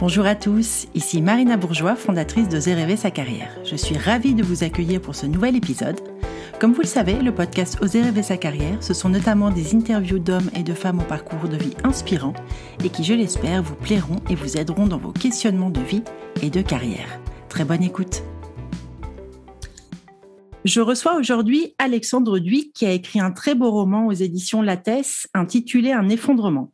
Bonjour à tous, ici Marina Bourgeois, fondatrice de Rêver sa carrière. Je suis ravie de vous accueillir pour ce nouvel épisode. Comme vous le savez, le podcast Oser rêver sa carrière, ce sont notamment des interviews d'hommes et de femmes au parcours de vie inspirant et qui, je l'espère, vous plairont et vous aideront dans vos questionnements de vie et de carrière. Très bonne écoute. Je reçois aujourd'hui Alexandre Duy qui a écrit un très beau roman aux éditions Lattès intitulé Un effondrement.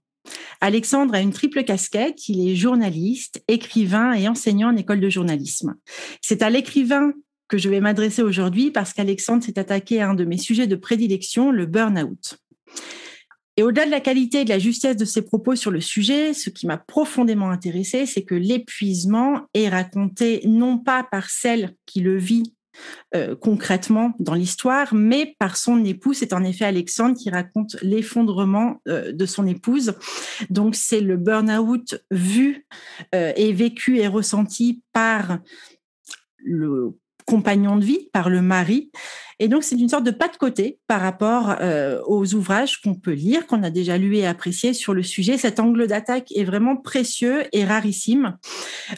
Alexandre a une triple casquette. Il est journaliste, écrivain et enseignant en école de journalisme. C'est à l'écrivain que je vais m'adresser aujourd'hui parce qu'Alexandre s'est attaqué à un de mes sujets de prédilection, le burn-out. Et au-delà de la qualité et de la justesse de ses propos sur le sujet, ce qui m'a profondément intéressé, c'est que l'épuisement est raconté non pas par celle qui le vit euh, concrètement dans l'histoire, mais par son épouse. C'est en effet Alexandre qui raconte l'effondrement euh, de son épouse. Donc c'est le burn-out vu euh, et vécu et ressenti par le compagnon de vie, par le mari. Et donc, c'est une sorte de pas de côté par rapport euh, aux ouvrages qu'on peut lire, qu'on a déjà lu et apprécié sur le sujet. Cet angle d'attaque est vraiment précieux et rarissime.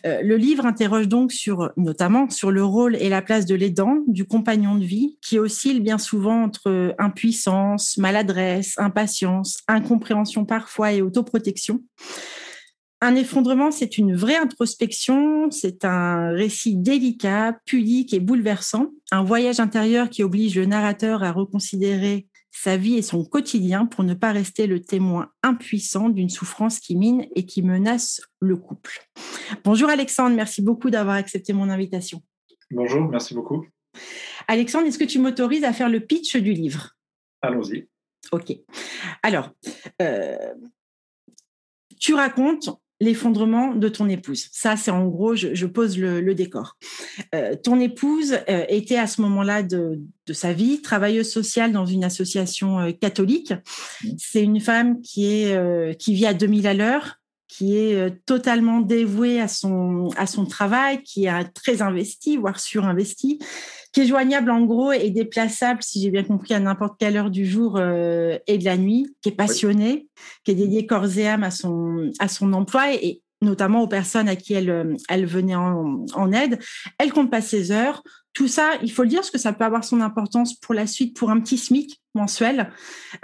Euh, le livre interroge donc sur, notamment sur le rôle et la place de l'aidant, du compagnon de vie, qui oscille bien souvent entre impuissance, maladresse, impatience, incompréhension parfois et autoprotection. Un effondrement, c'est une vraie introspection, c'est un récit délicat, pudique et bouleversant, un voyage intérieur qui oblige le narrateur à reconsidérer sa vie et son quotidien pour ne pas rester le témoin impuissant d'une souffrance qui mine et qui menace le couple. Bonjour Alexandre, merci beaucoup d'avoir accepté mon invitation. Bonjour, merci beaucoup. Alexandre, est-ce que tu m'autorises à faire le pitch du livre? Allons-y. Ok. Alors, euh, tu racontes l'effondrement de ton épouse. Ça, c'est en gros, je, pose le, décor. Euh, ton épouse euh, était à ce moment-là de, sa vie travailleuse sociale dans une association euh, catholique. Mmh. C'est une femme qui est qui vit à 2000 à l'heure, qui est totalement dévouée à son à son travail, qui est très investi, voire surinvesti, qui est joignable en gros et déplaçable, si j'ai bien compris, à n'importe quelle heure du jour euh, et de la nuit, qui est passionné, qui est dédié corps et âme à son, à son emploi et, notamment aux personnes à qui elle, euh, elle venait en, en aide. Elle compte pas ses heures. Tout ça, il faut le dire, parce que ça peut avoir son importance pour la suite, pour un petit SMIC mensuel,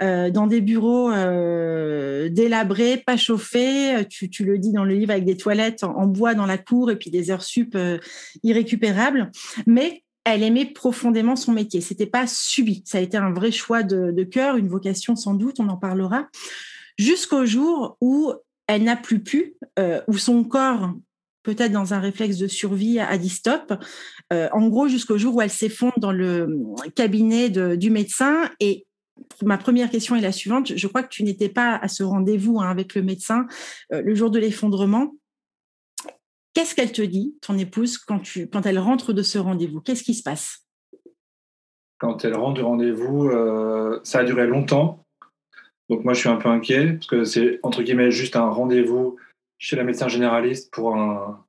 euh, dans des bureaux euh, délabrés, pas chauffés. Tu, tu, le dis dans le livre avec des toilettes en, bois dans la cour et puis des heures sup euh, irrécupérables. Mais elle aimait profondément son métier. C'était pas subi. Ça a été un vrai choix de, cœur, une vocation sans doute. On en parlera. Jusqu'au jour où elle n'a plus pu, euh, où son corps, peut-être dans un réflexe de survie, a dit stop. Euh, en gros, jusqu'au jour où elle s'effondre dans le cabinet du médecin et Ma première question est la suivante. Je crois que tu n'étais pas à ce rendez-vous hein, avec le médecin euh, le jour de l'effondrement. Qu'est-ce qu'elle te dit, ton épouse, quand, tu, quand elle rentre de ce rendez-vous? Qu'est-ce qui se passe? Quand elle rentre du rendez-vous, euh, ça a duré longtemps. Donc moi, je suis un peu inquiet parce que c'est entre guillemets juste un rendez-vous chez la médecin généraliste pour un,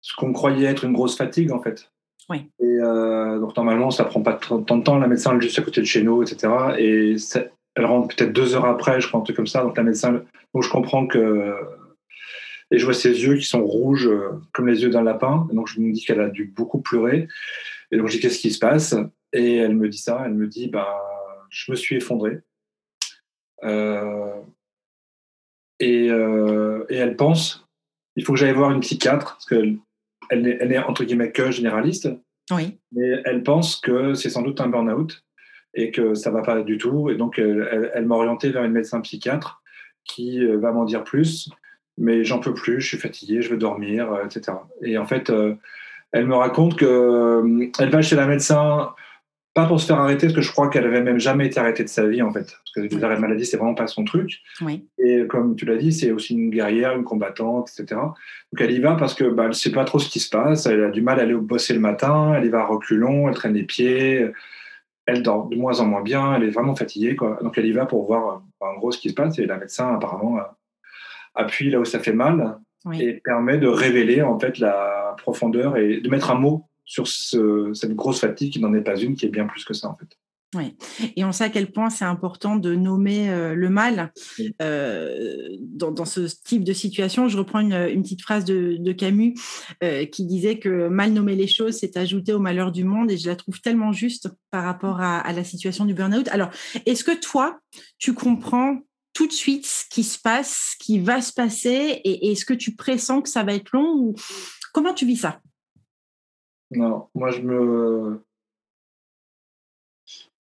ce qu'on croyait être une grosse fatigue en fait. Oui. Et euh, donc normalement, ça prend pas tant de temps. La médecin elle est juste à côté de chez nous, etc. Et elle rentre peut-être deux heures après, je crois un truc comme ça. Donc la médecin, donc je comprends que et je vois ses yeux qui sont rouges euh, comme les yeux d'un lapin. donc je me dis qu'elle a dû beaucoup pleurer. Et donc je dis qu'est-ce qui se passe? Et elle me dit ça. Elle me dit bah je me suis effondré. Euh, et, euh, et, elle pense il faut que j'aille voir une psychiatre parce qu'elle elle, elle est entre guillemets que généraliste. Oui. Mais elle pense que c'est sans doute un burn-out et que ça va pas du tout. Et donc elle, elle m'a orienté vers une médecin psychiatre qui va m'en dire plus mais j'en peux plus, je suis fatigué, je veux dormir, euh, etc. Et en fait, euh, elle me raconte que euh, elle va chez la médecin pas pour se faire arrêter, parce que je crois qu'elle avait même jamais été arrêtée de sa vie, en fait. Parce que les arrêts maladie, c'est vraiment pas son truc. Oui. Et comme tu l'as dit, c'est aussi une guerrière, une combattante, etc. Donc elle y va parce que bah, elle sait pas trop ce qui se passe. Elle a du mal à aller bosser le matin. Elle y va à reculons, elle traîne les pieds. Elle dort de moins en moins bien. Elle est vraiment fatiguée, quoi. Donc elle y va pour voir, en gros, ce qui se passe. Et la médecin, apparemment, appuie là où ça fait mal et permet de révéler en fait la profondeur et de mettre un mot sur cette grosse fatigue qui n'en est pas une, qui est bien plus que ça en fait. Oui, et on sait à quel point c'est important de nommer euh, le mal euh, dans, dans, ce type de situation. Je reprends une, une petite phrase de, de Camus euh, qui disait que mal nommer les choses, c'est ajouter au malheur du monde, et je la trouve tellement juste par rapport à, à la situation du burn-out. Alors, est-ce que toi, tu comprends tout de suite ce qui se passe, ce qui va se passer, et est-ce que tu pressens que ça va être long ou comment tu vis ça? Non, moi je me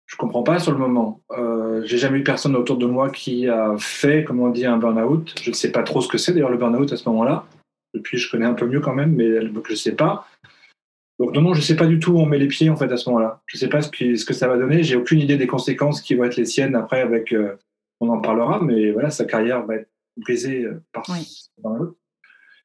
je comprends pas sur le moment. Euh, j'ai jamais eu personne autour de moi qui a fait, comment on dit, un burn-out. Je ne sais pas trop ce que c'est d'ailleurs le burn-out à ce moment-là. Depuis, je connais un peu mieux quand même, mais je ne sais pas. Donc non, non, je ne sais pas du tout où on met les pieds en fait à ce moment-là. Je ne sais pas ce, ce, que ça va donner. J'ai aucune idée des conséquences qui vont être les siennes après. Avec, euh, on en parlera, mais voilà, sa carrière va être brisée euh, par oui. burn-out.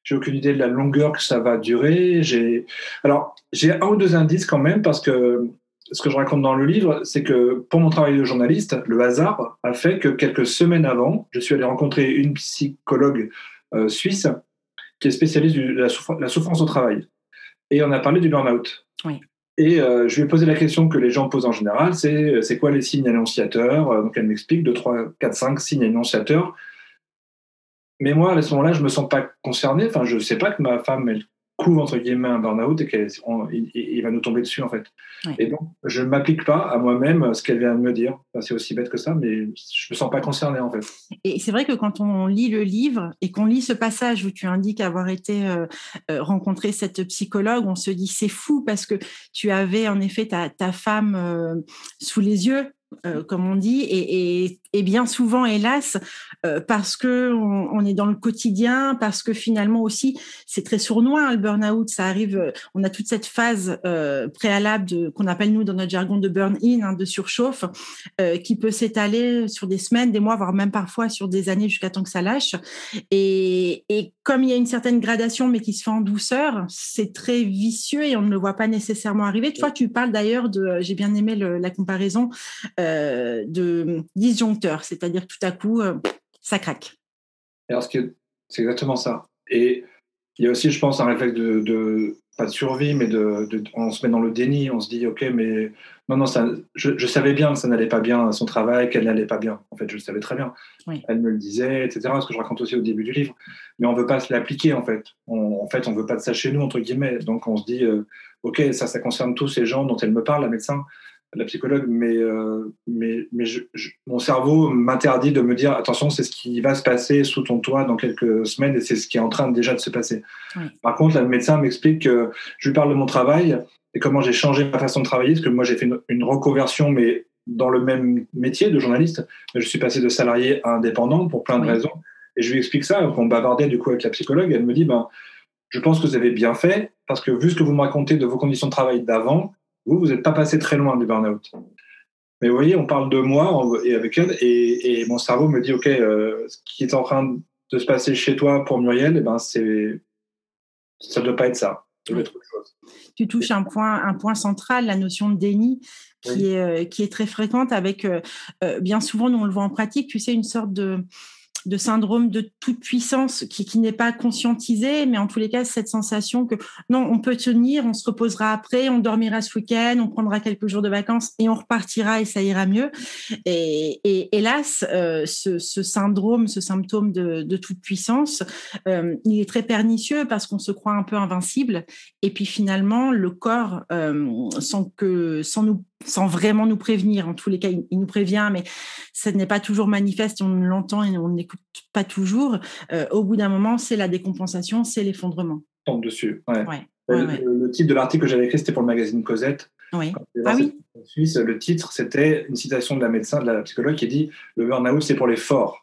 J'ai aucune idée de la longueur que ça va durer. J'ai alors j'ai un ou deux indices quand même parce que ce que je raconte dans le livre, c'est que pour mon travail de journaliste, le hasard a fait que quelques semaines avant, je suis allé rencontrer une psychologue euh, suisse qui est spécialiste de la, souffrance au travail. Et on a parlé du burn-out. Oui. Et euh, je lui ai posé la question que les gens posent en général, c'est c'est quoi les signes annonciateurs? Euh, Donc elle m'explique 2, 3, 4, 5 signes annonciateurs. Mais moi, à ce moment-là, je ne me sens pas concerné. Enfin, je ne sais pas que ma femme, elle couvre entre guillemets un burn-out et qu'il va nous tomber dessus en fait. Oui. Et donc je ne m'applique pas à moi-même ce qu'elle vient de me dire. Enfin, c'est aussi bête que ça, mais je me sens pas concerné en fait. Et c'est vrai que quand on lit le livre et qu'on lit ce passage où tu indiques avoir été euh, euh, rencontrer cette psychologue, on se dit c'est fou parce que tu avais en effet ta, ta femme euh, sous les yeux euh, comme on dit, et, et, et, bien souvent, hélas, euh, parce que on, on, est dans le quotidien, parce que finalement aussi, c'est très sournois hein, le burn-out. Ça arrive, euh, on a toute cette phase euh, préalable qu'on appelle nous dans notre jargon de burn-in, hein, de surchauffe, euh, qui peut s'étaler sur des semaines, des mois, voire même parfois sur des années jusqu'à temps que ça lâche. Et, et, comme il y a une certaine gradation, mais qui se fait en douceur, c'est très vicieux et on ne le voit pas nécessairement arriver. Toi, tu parles d'ailleurs de, j'ai bien aimé la comparaison euh, de disjoncteur, c'est-à-dire tout à coup, euh, ça craque. Alors, c'est exactement ça. Et il y a aussi, je pense, un réflexe de, de pas de survie, mais de, de, on se met dans le déni, on se dit, ok, mais non, non, ça, je, je savais bien que ça n'allait pas bien à son travail, qu'elle n'allait pas bien. En fait, je le savais très bien. Oui. Elle me le disait, etc. Ce que je raconte aussi au début du livre. Mais on veut pas se l'appliquer, en fait. On, en fait, on veut pas de ça chez nous, entre guillemets. Donc, on se dit, euh, ok, ça, ça concerne tous ces gens dont elle me parle, la médecin la psychologue, mais, euh, mais, mais je, je, mon cerveau m'interdit de me dire attention, c'est ce qui va se passer sous ton toit dans quelques semaines et c'est ce qui est en train déjà de se passer. Oui. Par contre, le médecin m'explique que je lui parle de mon travail et comment j'ai changé ma façon de travailler, parce que moi j'ai fait une, une, reconversion, mais dans le même métier de journaliste. Je suis passé de salarié à indépendant pour plein de oui. raisons. Et je lui explique ça, on bavardait du coup avec la psychologue, elle me dit ben, je pense que vous avez bien fait, parce que vu ce que vous me racontez de vos conditions de travail d'avant, vous, vous n'êtes pas passé très loin du burn-out. Mais vous voyez, on parle de moi et avec elle, et, et mon cerveau me dit, OK, euh, ce qui est en train de se passer chez toi pour Muriel, eh ben, c'est, ça ne doit pas être ça. Tu touches un point, un point central, la notion de déni, qui, oui. est, euh, qui est très fréquente avec, euh, bien souvent, nous on le voit en pratique, tu sais, une sorte de de syndrome de toute puissance qui, qui n'est pas conscientisé, mais en tous les cas, cette sensation que non, on peut tenir, on se reposera après, on dormira ce week-end, on prendra quelques jours de vacances et on repartira et ça ira mieux. Et, et hélas, euh, ce, syndrome, ce symptôme de, de toute puissance, euh, il est très pernicieux parce qu'on se croit un peu invincible. Et puis finalement, le corps, euh, sans que, sans nous sans vraiment nous prévenir. En tous les cas, il, il nous prévient, mais ça n'est pas toujours manifeste, on l'entend et on n'écoute pas toujours. Euh, au bout d'un moment, c'est la décompensation, c'est l'effondrement. Tombe dessus. Ouais. Ouais, le, ouais, le, titre de l'article que j'avais écrit, c'était pour le magazine Cosette. Oui. Ah oui. Suisse, le titre, c'était une citation de la médecin, de la psychologue, qui dit le burn-out, c'est pour les forts.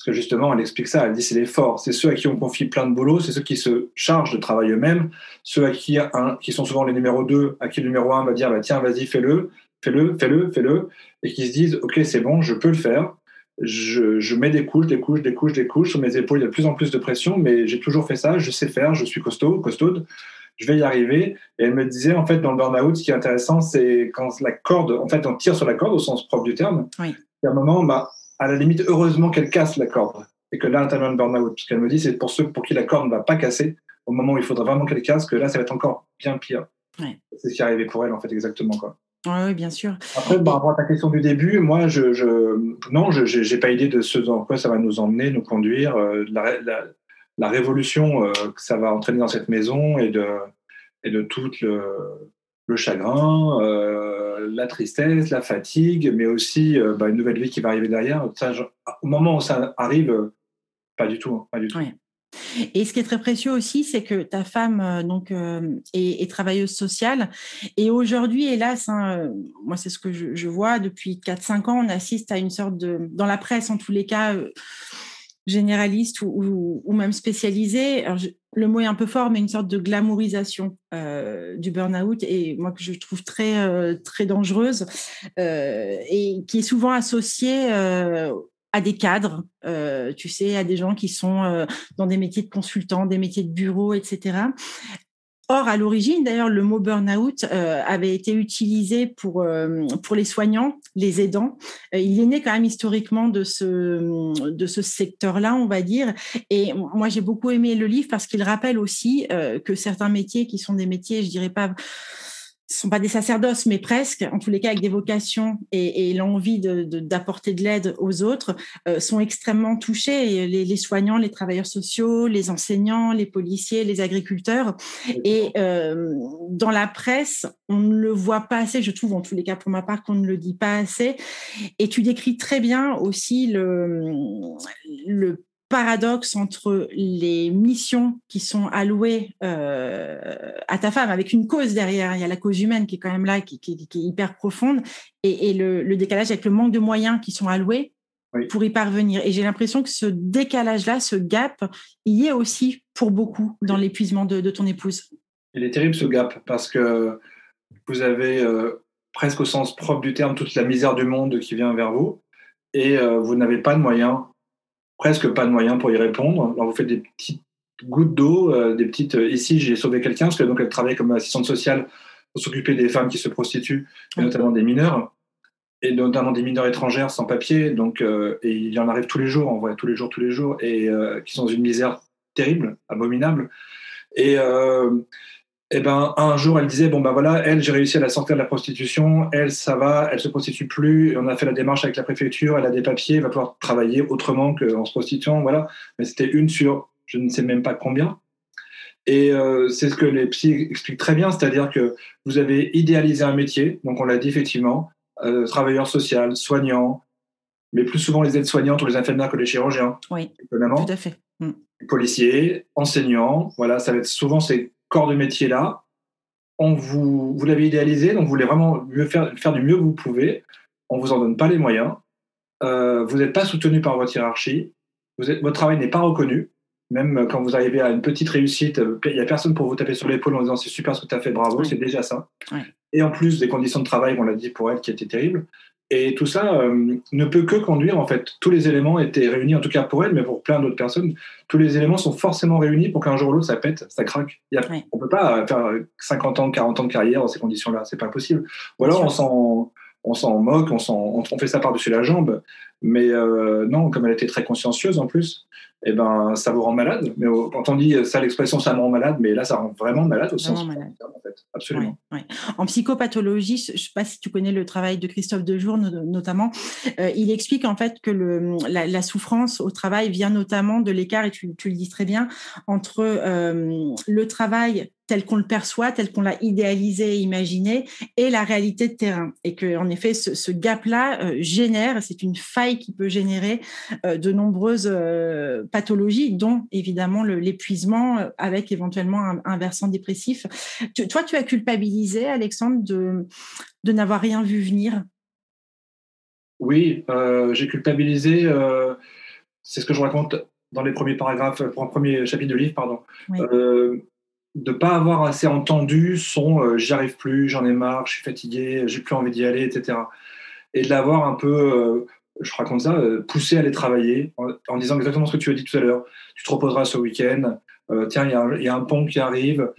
Parce que justement, elle explique ça. Elle dit c'est les forts, c'est ceux à qui on confie plein de boulot, c'est ceux qui se chargent de travail eux-mêmes, ceux à qui, un, qui sont souvent les numéros 2, à qui le numéro 1 va dire bah, tiens, vas-y, fais-le, fais-le, fais-le, fais-le, et qui se disent ok, c'est bon, je peux le faire. Je, je, mets des couches, des couches, des couches, des couches sur mes épaules. Il y a de plus en plus de pression, mais j'ai toujours fait ça. Je sais faire, je suis costaud, costaude. Je vais y arriver. Et elle me disait, en fait, dans le burn-out, ce qui est intéressant, c'est quand la corde, en fait, on tire sur la corde au sens propre du terme. Oui. Et à un moment, bah, à la limite, heureusement qu'elle casse la corde et que là, intervient le burn-out. Parce qu'elle me dit, c'est pour ceux pour qui la corde ne va pas casser, au moment où il faudra vraiment qu'elle casse, que là, ça va être encore bien pire. Ouais. C'est ce qui est arrivé pour elle, en fait, exactement. Quoi. Oui, bien sûr. Après, par rapport à ta question du début, moi, je, je non, je n'ai pas idée de ce dans quoi ça va nous emmener, nous conduire, euh, la, la, révolution euh, que ça va entraîner dans cette maison et de, et de tout le, le chagrin, euh, la tristesse, la fatigue, mais aussi bah, une nouvelle vie qui va arriver derrière. Au moment où ça arrive, pas du tout, hein, pas du tout. Et ce qui est très précieux aussi, c'est que ta femme euh, donc euh, est, travailleuse sociale. Et aujourd'hui, hélas, hein, euh, moi c'est ce que je, vois depuis 4-5 ans, on assiste à une sorte de, dans la presse en tous les cas, généraliste ou, même spécialisée. Le mot est un peu fort, mais une sorte de glamourisation du burn-out et moi que je trouve très très dangereuse et qui est souvent associée à des cadres, euh, tu sais, à des gens qui sont euh, dans des métiers de consultants, des métiers de bureau, etc. Or, à l'origine, d'ailleurs, le mot burn-out euh, avait été utilisé pour, pour les soignants, les aidants. il est né quand même historiquement de ce, de ce secteur-là, on va dire. Et moi, j'ai beaucoup aimé le livre parce qu'il rappelle aussi que certains métiers qui sont des métiers, je dirais pas ne sont pas des sacerdoces, mais presque, en tous les cas avec des vocations et, l'envie d'apporter de, l'aide aux autres, euh, sont extrêmement touchés. Les, soignants, les travailleurs sociaux, les enseignants, les policiers, les agriculteurs. Et euh, dans la presse, on ne le voit pas assez, je trouve, en tous les cas pour ma part, qu'on ne le dit pas assez. Et tu décris très bien aussi le, le paradoxe entre les missions qui sont allouées euh, à ta femme, avec une cause derrière, il y a la cause humaine qui est quand même là, qui, est hyper profonde, et, le, décalage avec le manque de moyens qui sont alloués pour y parvenir. Et j'ai l'impression que ce décalage-là, ce gap, y est aussi pour beaucoup dans l'épuisement de, ton épouse. Il est terrible ce gap, parce que vous avez euh, presque au sens propre du terme toute la misère du monde qui vient vers vous, et euh, vous n'avez pas de moyens presque pas de moyens pour y répondre. Alors vous faites des petites gouttes d'eau, euh, des petites. Euh, ici, j'ai sauvé quelqu'un parce que donc elle travaille comme assistante sociale pour s'occuper des femmes qui se prostituent, et notamment des mineurs, et notamment des mineurs étrangères sans papier. Donc, euh, et il y en arrive tous les jours, en vrai, tous les jours, tous les jours, et qui sont dans une misère terrible, abominable. Et et eh ben un jour elle disait bon ben voilà elle j'ai réussi à la sortir de la prostitution. Elle ça va elle se prostitue plus. On a fait la démarche avec la préfecture. Elle a des papiers elle va pouvoir travailler autrement qu'en se prostituant voilà. Mais c'était une sur je ne sais même pas combien. Et euh, c'est ce que les psy expliquent très bien. C'est-à-dire que vous avez idéalisé un métier donc on l'a dit effectivement euh, travailleur social soignant mais plus souvent les aides-soignantes ou les infirmières que les chirurgiens oui étonnamment. tout à fait. Mm. policiers enseignants voilà ça va être souvent ces corps de métier-là, on vous, vous l'avez idéalisé, donc vous voulez vraiment mieux faire, faire du mieux que vous pouvez, on ne vous en donne pas les moyens, euh, vous n'êtes pas soutenu par votre hiérarchie, vous êtes, votre travail n'est pas reconnu, même quand vous arrivez à une petite réussite, il n'y a personne pour vous taper sur l'épaule en disant c'est super ce que tu as fait, bravo, c'est déjà ça. Et en plus des conditions de travail, on l'a dit pour elle, qui étaient terribles, et tout ça euh, ne peut que conduire, en fait, tous les éléments étaient réunis, en tout cas pour elle, mais pour plein d'autres personnes, tous les éléments sont forcément réunis pour qu'un jour ou l'autre, ça pète, ça craque. On ne peut pas faire 50 ans, 40 ans de carrière dans ces conditions-là, c'est pas possible. Ou alors on s'en, on s'en moque, on, on, fait ça par-dessus la jambe, mais euh, non, comme elle était très consciencieuse en plus, eh ben, ça vous rend malade. Mais quand on dit ça, l'expression ça me rend malade, mais là, ça rend vraiment malade au sens malade. en fait. Absolument. En psychopathologie, je ne sais pas si tu connais le travail de Christophe Dejour notamment, euh, il explique en fait que le, la, souffrance au travail vient notamment de l'écart, et tu, tu, le dis très bien, entre euh, le travail tel qu'on le perçoit, tel qu'on l'a idéalisé et imaginé, et la réalité de terrain. Et que, en effet, ce, gap-là euh, génère, c'est une faille qui peut générer euh, de nombreuses euh, pathologies, dont évidemment l'épuisement, avec éventuellement un, versant dépressif. toi, tu as culpabilisé, Alexandre, de, de n'avoir rien vu venir? Oui, j'ai culpabilisé. c'est ce que je raconte dans les premiers paragraphes, pour un premier chapitre de livre, pardon de pas avoir assez entendu son euh, j'y arrive plus, j'en ai marre, je suis fatigué, j'ai plus envie d'y aller, etc. Et de l'avoir un peu, euh, je raconte ça, euh, poussé à aller travailler en, disant exactement ce que tu as dit tout à l'heure. Tu te reposeras ce week-end. tiens, il y, a un pont qui arrive.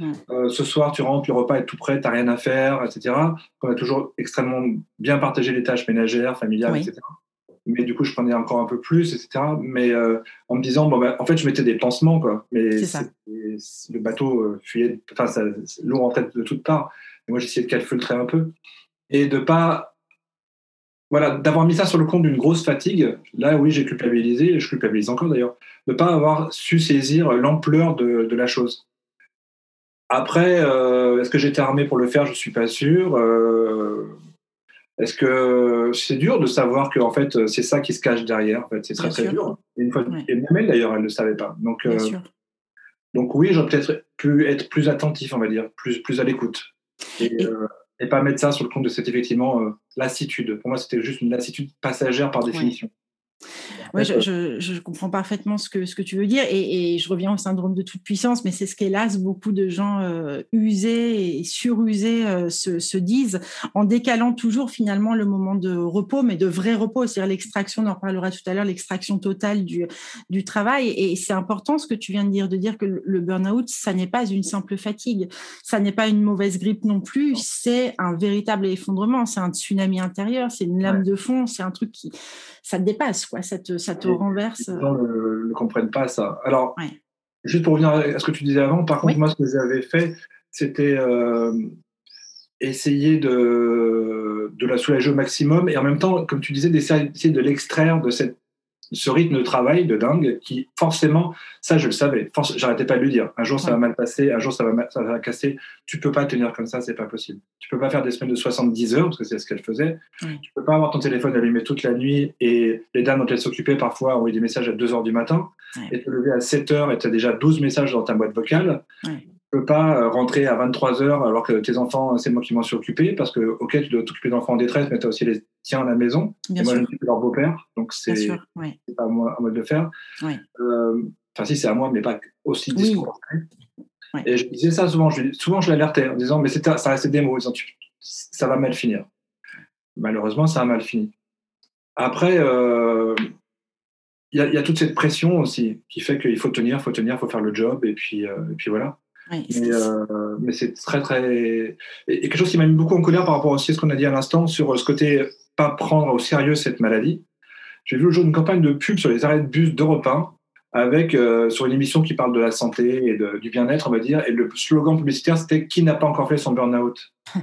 Ce soir, tu rentres, le repas est tout prêt, tu n'as rien à faire, etc. On a toujours extrêmement bien partagé les tâches ménagères, familiales, etc mais du coup, je prenais encore un peu plus, etc. Mais euh, en me disant, bon, bah, en fait, je mettais des pansements, quoi. Mais le bateau euh, fuyait, enfin, l'eau rentrait de toutes parts. Et moi, j'essayais de calfeutrer un peu. et de pas voilà, d'avoir mis ça sur le compte d'une grosse fatigue, là oui, j'ai culpabilisé, et je culpabilise encore d'ailleurs, de ne pas avoir su saisir l'ampleur de, de, la chose. Après, euh, est-ce que j'étais armé pour le faire? Je ne suis pas sûr. Euh, est-ce que c'est dur de savoir que en fait c'est ça qui se cache derrière En fait, c'est très très dur. Et, une fois, et même elle d'ailleurs, elle ne le savait pas. Donc, euh, donc oui, j'aurais peut-être pu être plus attentif, on va dire, plus plus à l'écoute. Et, et pas mettre ça sur le compte de cette effectivement euh, lassitude. Pour moi, c'était juste une lassitude passagère par définition. Oui, je, comprends parfaitement ce que, ce que tu veux dire et, je reviens au syndrome de toute puissance, mais c'est ce qu'hélas beaucoup de gens euh, usés et surusés euh, se, disent en décalant toujours finalement le moment de repos, mais de vrai repos, c'est-à-dire l'extraction, on en reparlera tout à l'heure, l'extraction totale du, du travail. Et c'est important ce que tu viens de dire, de dire que le, burn-out, ça n'est pas une simple fatigue, ça n'est pas une mauvaise grippe non plus, c'est un véritable effondrement, c'est un tsunami intérieur, c'est une lame de fond, c'est un truc qui, ça te dépasse, quoi, ça te renverse. Les gens ne, comprennent pas ça. Alors, juste pour revenir à ce que tu disais avant, par contre, moi, ce que j'avais fait, c'était euh, essayer de, de la soulager au maximum et en même temps, comme tu disais, d'essayer de l'extraire de cette ce rythme de travail de dingue qui, forcément, ça, je le savais. J'arrêtais pas de lui dire. Un jour, ça va mal passer, un jour, ça va, ça va casser. Tu peux pas tenir comme ça, c'est pas possible. Tu peux pas faire des semaines de 70 heures, parce que c'est ce qu'elle faisait. Tu peux pas avoir ton téléphone allumé toute la nuit et les dames dont elle s'occupait parfois envoyer des messages à 2 heures du matin et te lever à 7 heures et tu as déjà 12 messages dans ta boîte vocale peux pas euh, rentrer à 23 heures alors que tes enfants, c'est moi qui m'en suis occupé parce que, ok, tu dois t'occuper d'enfants en détresse, mais tu as aussi les tiens à la maison. Bien et moi, je suis leur beau-père, donc c'est pas à moi, à moi de le faire. Euh, enfin, si, c'est à moi, mais pas aussi discours. Et je disais ça souvent, je, souvent je l'alertais en disant, mais ça restait des mots, disant, ça va mal finir. Malheureusement, ça a mal fini. Après, euh, il y, a toute cette pression aussi qui fait qu'il faut tenir, il faut tenir, il faut faire le job, et puis, et puis voilà mais, c'est très, très. Et quelque chose qui m'a mis beaucoup en colère par rapport aussi à ce qu'on a dit à l'instant sur ce côté pas prendre au sérieux cette maladie. J'ai vu le jour une campagne de pub sur les arrêts de bus d'Europe 1 avec, euh, sur une émission qui parle de la santé et du bien-être, on va dire. Et le slogan publicitaire, c'était Qui n'a pas encore fait son burn-out?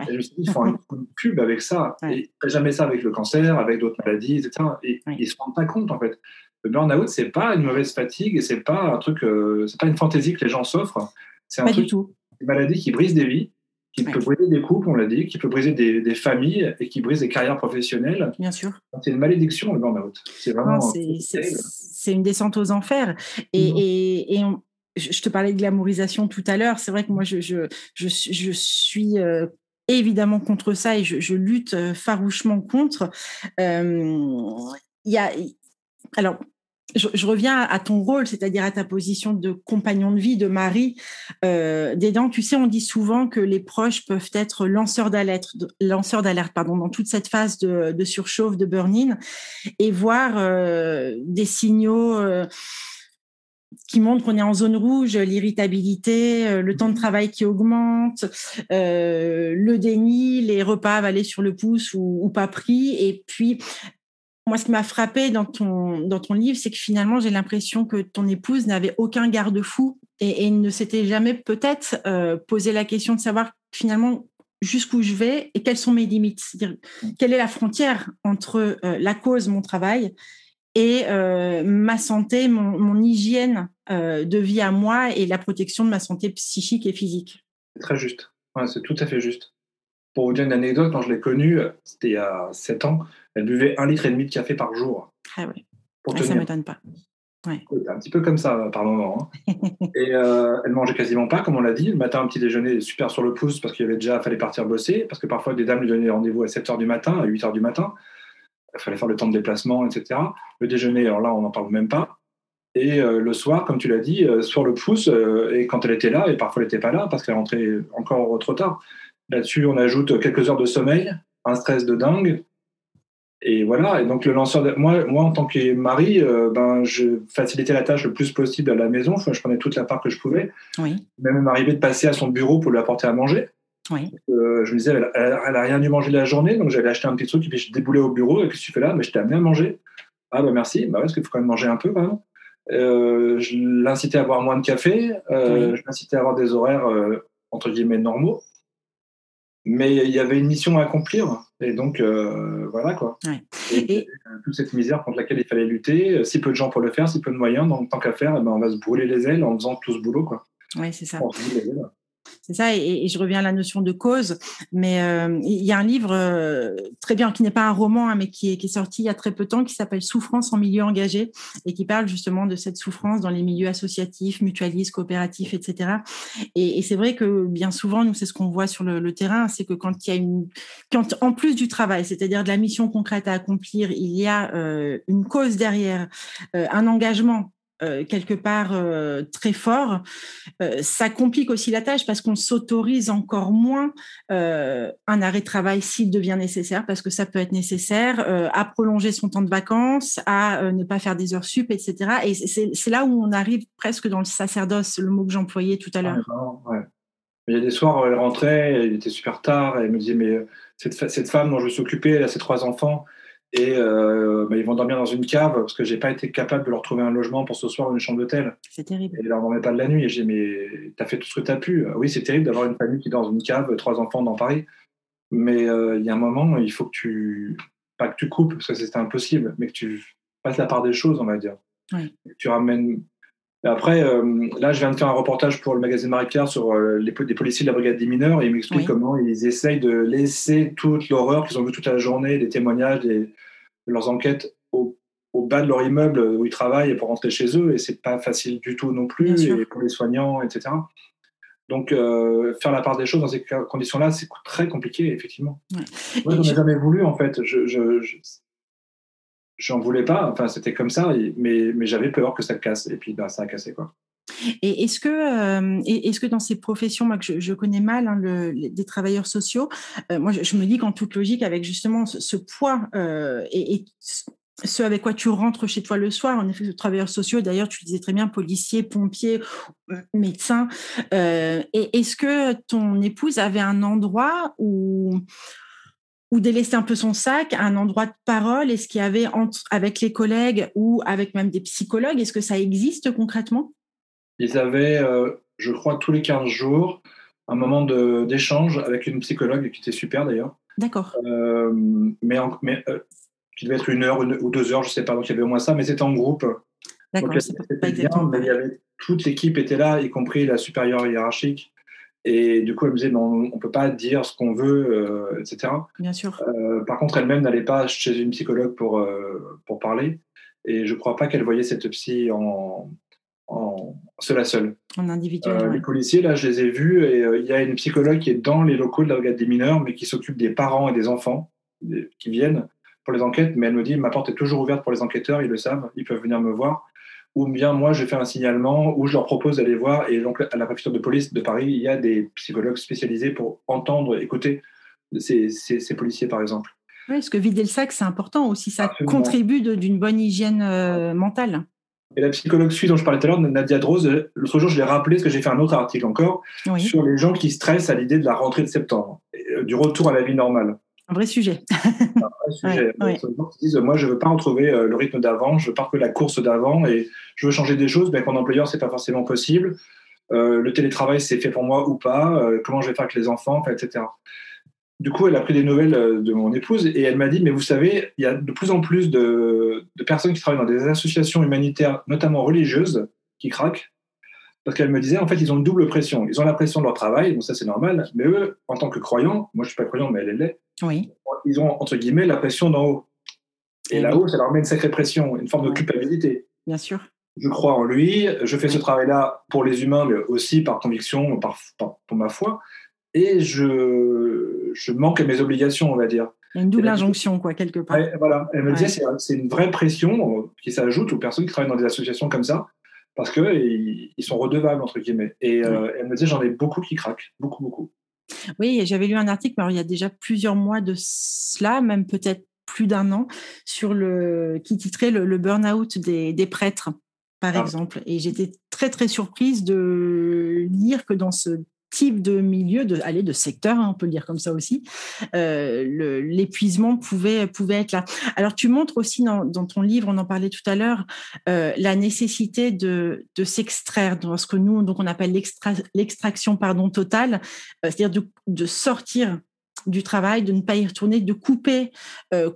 Et je me suis dit, ils font une pub avec ça. Et jamais ça avec le cancer, avec d'autres maladies, etc. Et ils ne se rendent pas compte, en fait. Le burn-out, c'est pas une mauvaise fatigue et c'est pas un truc, euh, c'est pas une fantaisie que les gens s'offrent. C'est un truc, une maladie qui brise des vies, qui peut briser des couples, on l'a dit, qui peut briser des, familles et qui brise des carrières professionnelles. Bien sûr. C'est une malédiction, le burn-out. C'est vraiment. C'est une descente aux enfers. Et, et, je te parlais de glamourisation tout à l'heure. C'est vrai que moi, je, je, je, je suis. Euh, évidemment contre ça et je, lutte euh, farouchement contre. Euh, il y a, alors, je, reviens à ton rôle, c'est-à-dire à ta position de compagnon de vie, de mari, euh, d'aidant. Tu sais, on dit souvent que les proches peuvent être lanceurs d'alerte, dans toute cette phase de, surchauffe, de burn-in, et voir euh, des signaux. Euh, qui montrent qu'on est en zone rouge, l'irritabilité, euh, le temps de travail qui augmente, le déni, les repas avalés sur le pouce ou, ou, pas pris, et puis moi, ce qui m'a frappé dans ton, dans ton livre, c'est que finalement, j'ai l'impression que ton épouse n'avait aucun garde-fou et, ne s'était jamais peut-être euh, posé la question de savoir finalement jusqu'où je vais et quelles sont mes limites. Quelle est la frontière entre euh, la cause, mon travail, et euh, ma santé, mon, hygiène de vie à moi et la protection de ma santé psychique et physique? Très juste. c'est tout à fait juste. Pour vous dire une anecdote, quand je l'ai connue, c'était il y a 7 ans, elle buvait un litre et demi de café par jour. Ah oui. Pour ah, ça ne m'étonne pas. Ouais. Un petit peu comme ça par moment. Hein. et euh, elle mangeait quasiment pas, comme on l'a dit. Le matin, un petit déjeuner super sur le pouce parce qu'il avait déjà fallait partir bosser. Parce que parfois, des dames lui donnaient rendez-vous à 7 h du matin, à 8 h du matin. Il fallait faire le temps de déplacement, etc. Le déjeuner, alors là, on n'en parle même pas. Et euh, le soir, comme tu l'as dit, euh, sur le pouce, et quand elle était là, et parfois elle n'était pas là parce qu'elle rentrait encore trop tard. Là-dessus, on ajoute quelques heures de sommeil, un stress de dingue, et voilà, et donc le lanceur, de... moi, moi en tant que mari, euh, ben, je facilitais la tâche le plus possible à la maison. Enfin, je prenais toute la part que je pouvais. Oui. Même m'arrivait de passer à son bureau pour lui apporter à manger. Oui. Euh, je me disais, elle, n'a rien dû manger la journée, donc j'allais acheter un petit truc et puis je déboulais au bureau. Et qu'est-ce que tu fais là Mais je t'ai amené à manger. Ah bah merci. Bah ouais, parce qu'il faut quand même manger un peu, quand euh, je l'incitais à boire moins de café. Je l'incitais à avoir des horaires entre guillemets normaux. Mais il y avait une mission à accomplir. Et donc, euh, voilà quoi. Et, toute cette misère contre laquelle il fallait lutter, si peu de gens pour le faire, si peu de moyens, donc tant qu'à faire, eh ben, on va se brûler les ailes en faisant tout ce boulot. Quoi. Oui, c'est ça. C'est ça, et, je reviens à la notion de cause. Mais euh, il y a un livre euh, très bien, qui n'est pas un roman, hein, mais qui est, sorti il y a très peu de temps, qui s'appelle Souffrance en milieu engagé, et qui parle justement de cette souffrance dans les milieux associatifs, mutualistes, coopératifs, etc. Et, c'est vrai que bien souvent, nous, c'est ce qu'on voit sur le, terrain, c'est que quand il y a une, quand en plus du travail, c'est-à-dire de la mission concrète à accomplir, il y a euh, une cause derrière, un engagement euh, quelque part euh, très fort, euh, ça complique aussi la tâche parce qu'on s'autorise encore moins un arrêt de travail s'il devient nécessaire, parce que ça peut être nécessaire, à prolonger son temps de vacances, à ne pas faire des heures sup, etc. Et c'est là où on arrive presque dans le sacerdoce, le mot que j'employais tout à l'heure. Il y a des soirs, elle rentrait, il était super tard, et elle me disait, mais cette, cette femme dont je me suis occupée, elle a ses trois enfants, et euh, bah, ils vont dormir dans une cave parce que j'ai pas été capable de leur trouver un logement pour ce soir ou une chambre d'hôtel. C'est terrible. Et ils leur dormaient pas de la nuit. Et j'ai mais t'as fait tout ce que t'as pu. Oui, c'est terrible d'avoir une famille qui est dans une cave, trois enfants dans Paris. Mais euh, il y a un moment, il faut que tu. Pas que tu coupes, parce que c'était impossible, mais que tu fasses la part des choses, on va dire. Oui. Tu ramènes. Après, euh, là, je viens de faire un reportage pour le magazine Marie-Claire sur les, des policiers de la brigade des mineurs et ils m'expliquent comment ils essayent de laisser toute l'horreur qu'ils ont vue toute la journée, des témoignages, des, leurs enquêtes au, bas de leur immeuble où ils travaillent pour rentrer chez eux et c'est pas facile du tout non plus et pour les soignants etc donc euh, faire la part des choses dans ces conditions là c'est très compliqué effectivement. Moi j'en ai jamais voulu en fait. Je, je, j'en voulais pas. Enfin c'était comme ça mais, mais j'avais peur que ça casse. Et puis ben, ça a cassé quoi. Et est-ce que, euh, est-ce que dans ces professions, moi que je, connais mal, hein, le, des travailleurs sociaux, euh, moi je, me dis qu'en toute logique, avec justement ce, poids euh, et, ce avec quoi tu rentres chez toi le soir, en effet, travailleurs sociaux, d'ailleurs tu disais très bien, policiers, pompiers, médecins, est-ce que ton épouse avait un endroit où ou délaisser un peu son sac, un endroit de parole? Est-ce qu'il y avait entre, avec les collègues ou avec même des psychologues? Est-ce que ça existe concrètement? Ils avaient, euh, je crois, tous les 15 jours, un moment d'échange avec une psychologue qui était super d'ailleurs. D'accord. Euh, mais, mais euh, qui devait être une heure ou deux heures, je ne sais pas, donc il y avait au moins ça, mais c'était en groupe. D'accord, c'était pas exactement. mais il y avait, toute l'équipe était là, y compris la supérieure hiérarchique. Et du coup, elle me disait, non, on ne peut pas dire ce qu'on veut, etc. Bien sûr. par contre, elle-même n'allait pas chez une psychologue pour, pour parler. Et je ne crois pas qu'elle voyait cette psy en, en seul à seul. En individuel. Euh, les policiers, là, je les ai vus et euh, il y a une psychologue qui est dans les locaux de la brigade des mineurs, mais qui s'occupe des parents et des enfants qui viennent pour les enquêtes. Mais elle me dit ma porte est toujours ouverte pour les enquêteurs, ils le savent, ils peuvent venir me voir. Ou bien moi, je fais un signalement ou je leur propose d'aller voir. Et donc, à la préfecture de police de Paris, il y a des psychologues spécialisés pour entendre, écouter ces, ces, policiers, par exemple. Oui, parce que vider le sac, c'est important aussi. Ça contribue d'une bonne hygiène euh, mentale. Et la psychologue suisse dont je parlais tout à l'heure, Nadia Drose, l'autre jour, je l'ai rappelé parce que j'ai fait un autre article encore sur les gens qui stressent à l'idée de la rentrée de septembre, euh, du retour à la vie normale. Un vrai sujet. un vrai sujet. Ouais, disent, moi, je ne veux pas retrouver euh, le rythme d'avant, je veux pas retrouver la course d'avant et je veux changer des choses, mais qu'en employeur, ce n'est pas forcément possible. Euh, le télétravail, c'est fait pour moi ou pas, comment je vais faire avec les enfants, etc du coup, elle a pris des nouvelles euh, de mon épouse et elle m'a dit, mais vous savez, il y a de plus en plus de, personnes qui travaillent dans des associations humanitaires, notamment religieuses, qui craquent. Parce qu'elle me disait, en fait, ils ont une double pression. Ils ont la pression de leur travail, donc ça c'est normal, mais eux, en tant que croyants, moi je ne suis pas croyant, mais elle, elle l'est, oui. ils ont, entre guillemets, la pression d'en haut. Et, là-haut, ça leur met une sacrée pression, une forme de culpabilité. Bien sûr. Je crois en lui, je fais ce travail-là pour les humains, mais aussi par conviction, par, pour ma foi et je, je manque à mes obligations, on va dire. Il y a une double injonction, quoi, quelque part. voilà. Elle me disait, c'est une vraie pression euh, qui s'ajoute aux personnes qui travaillent dans des associations comme ça, parce qu'ils ils sont redevables, entre guillemets. Et euh, elle me disait, j'en ai beaucoup qui craquent, beaucoup, beaucoup. Oui, j'avais lu un article, mais il y a déjà plusieurs mois de cela, même peut-être plus d'un an, sur le, qui titrait le, burn-out des, des, prêtres, par ah. exemple. Et j'étais très, très surprise de lire que dans ce type de milieu, de, aller de secteur, hein, on peut le dire comme ça aussi, euh, l'épuisement pouvait, pouvait être là. Alors, tu montres aussi dans, ton livre, on en parlait tout à l'heure, euh, la nécessité de, de s'extraire dans ce que nous, donc on appelle l'extraction pardon totale, euh, c'est-à-dire de, de, sortir du travail, de ne pas y retourner, de couper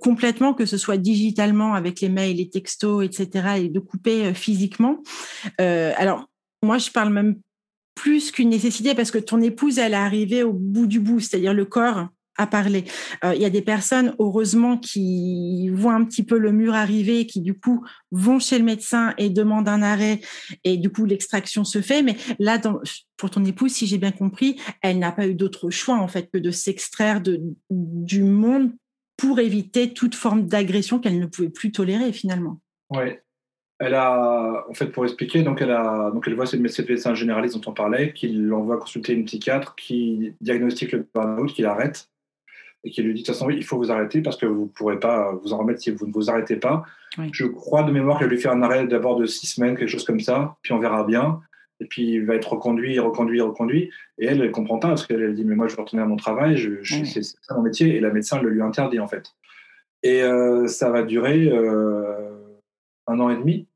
complètement, que ce soit digitalement avec les mails, les textos, etc., et de couper physiquement. alors, moi, je parle même plus qu'une nécessité parce que ton épouse, elle est arrivée au bout du bout, c'est-à-dire le corps à parler. Euh, il y a des personnes, heureusement, qui voient un petit peu le mur arriver, qui du coup vont chez le médecin et demandent un arrêt, et du coup l'extraction se fait. Mais là, pour ton épouse, si j'ai bien compris, elle n'a pas eu d'autre choix en fait que de s'extraire de, du monde pour éviter toute forme d'agression qu'elle ne pouvait plus tolérer finalement. Oui. Elle a, en fait, pour expliquer, donc elle a, donc elle voit cette médecin généraliste dont on parlait, qui l'envoie consulter une psychiatre, qui diagnostique le burn-out, qui l'arrête et qui lui dit de toute façon, il faut vous arrêter parce que vous ne pourrez pas vous en remettre si vous ne vous arrêtez pas. Je crois de mémoire qu'elle lui fait un arrêt d'abord de six semaines, quelque chose comme ça, puis on verra bien. Et puis il va être reconduit, reconduit, reconduit. Et elle, elle ne comprend pas parce qu'elle dit Mais moi, je veux retourner à mon travail, je, c'est ça mon métier. Et la médecin le lui interdit en fait. Et euh, ça va durer euh, un an et demi.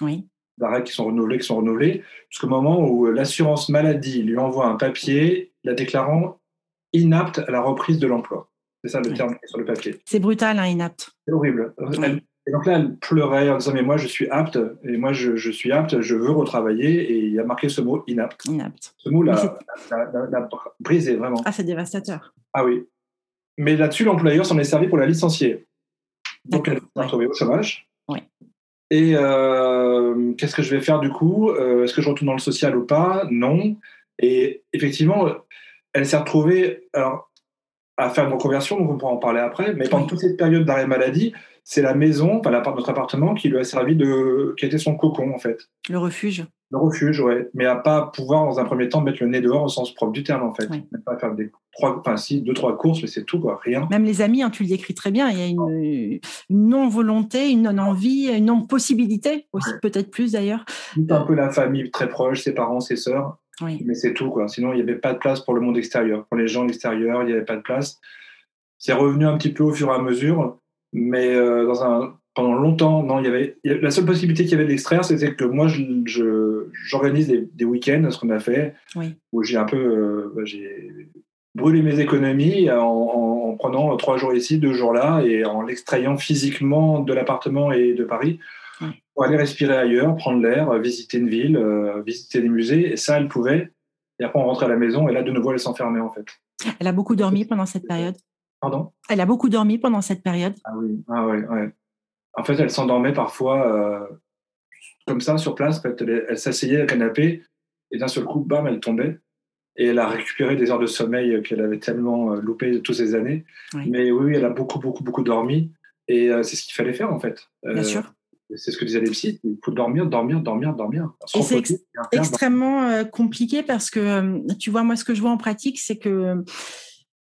Oui d'arrêts qui sont renouvelés, qui sont renouvelés, jusqu'au moment où l'assurance maladie lui envoie un papier la déclarant inapte à la reprise de l'emploi. C'est ça le terme qui est sur le papier. C'est brutal, hein, inapte. C'est horrible. et donc là, elle pleurait en disant Mais moi, je suis apte, et moi, je, suis apte, je veux retravailler. Et il y a marqué ce mot inapte. Inapte. Ce mot l'a brisé vraiment. Ah, c'est dévastateur. Ah oui. Mais là-dessus, l'employeur s'en est servi pour la licencier. Donc, elle s'est retrouvée au chômage. Oui. Et euh, qu'est-ce que je vais faire du coup? Euh, Est-ce que je retourne dans le social ou pas? Non. Et effectivement, elle s'est retrouvée. Alors, à faire une reconversion, donc on pourra en parler après. Mais pendant toute cette période d'arrêt maladie, c'est la maison, enfin notre appartement, qui lui a servi de, qui était son cocon en fait. Le refuge. Le refuge, ouais. Mais à pas pouvoir dans un premier temps mettre le nez dehors au sens propre du terme en fait. Même pas faire des trois, enfin si deux trois courses, mais c'est tout quoi, rien. Même les amis, hein, tu le décris très bien. Il y a une, non volonté, une non envie, une non possibilité aussi peut-être plus d'ailleurs. Un peu la famille très proche, ses parents, ses sœurs. Mais c'est tout, quoi. Sinon, il n'y avait pas de place pour le monde extérieur. Pour les gens extérieurs, il n'y avait pas de place. C'est revenu un petit peu au fur et à mesure, mais euh, dans un, pendant longtemps, non, il y avait, la seule possibilité qu'il y avait d'extraire, c'était que moi, j'organise je, des, week-ends, ce qu'on a fait, où j'ai un peu, euh, bah, j'ai brûlé mes économies en, en, prenant trois jours ici, deux jours là, et en l'extrayant physiquement de l'appartement et de Paris pour aller respirer ailleurs, prendre l'air, visiter une ville, euh, visiter des musées. Et ça, elle pouvait. Et après, on rentrait à la maison et là, de nouveau, elle s'enfermait en fait. Elle a beaucoup dormi pendant cette période? Pardon? Elle a beaucoup dormi pendant cette période? Ah oui, ah ouais, ouais. En fait, elle s'endormait parfois euh, comme ça sur place. En fait, elle, s'asseyait au canapé et d'un seul coup, bam, elle tombait. Et elle a récupéré des heures de sommeil qu'elle avait tellement loupées toutes ces années. Mais oui, elle a beaucoup, beaucoup, beaucoup dormi. Et c'est ce qu'il fallait faire en fait. Bien sûr. C'est ce que disaient les psys, il faut dormir, dormir, dormir, dormir. Et c'est extrêmement euh, compliqué parce que, euh, tu vois, moi, ce que je vois en pratique, c'est que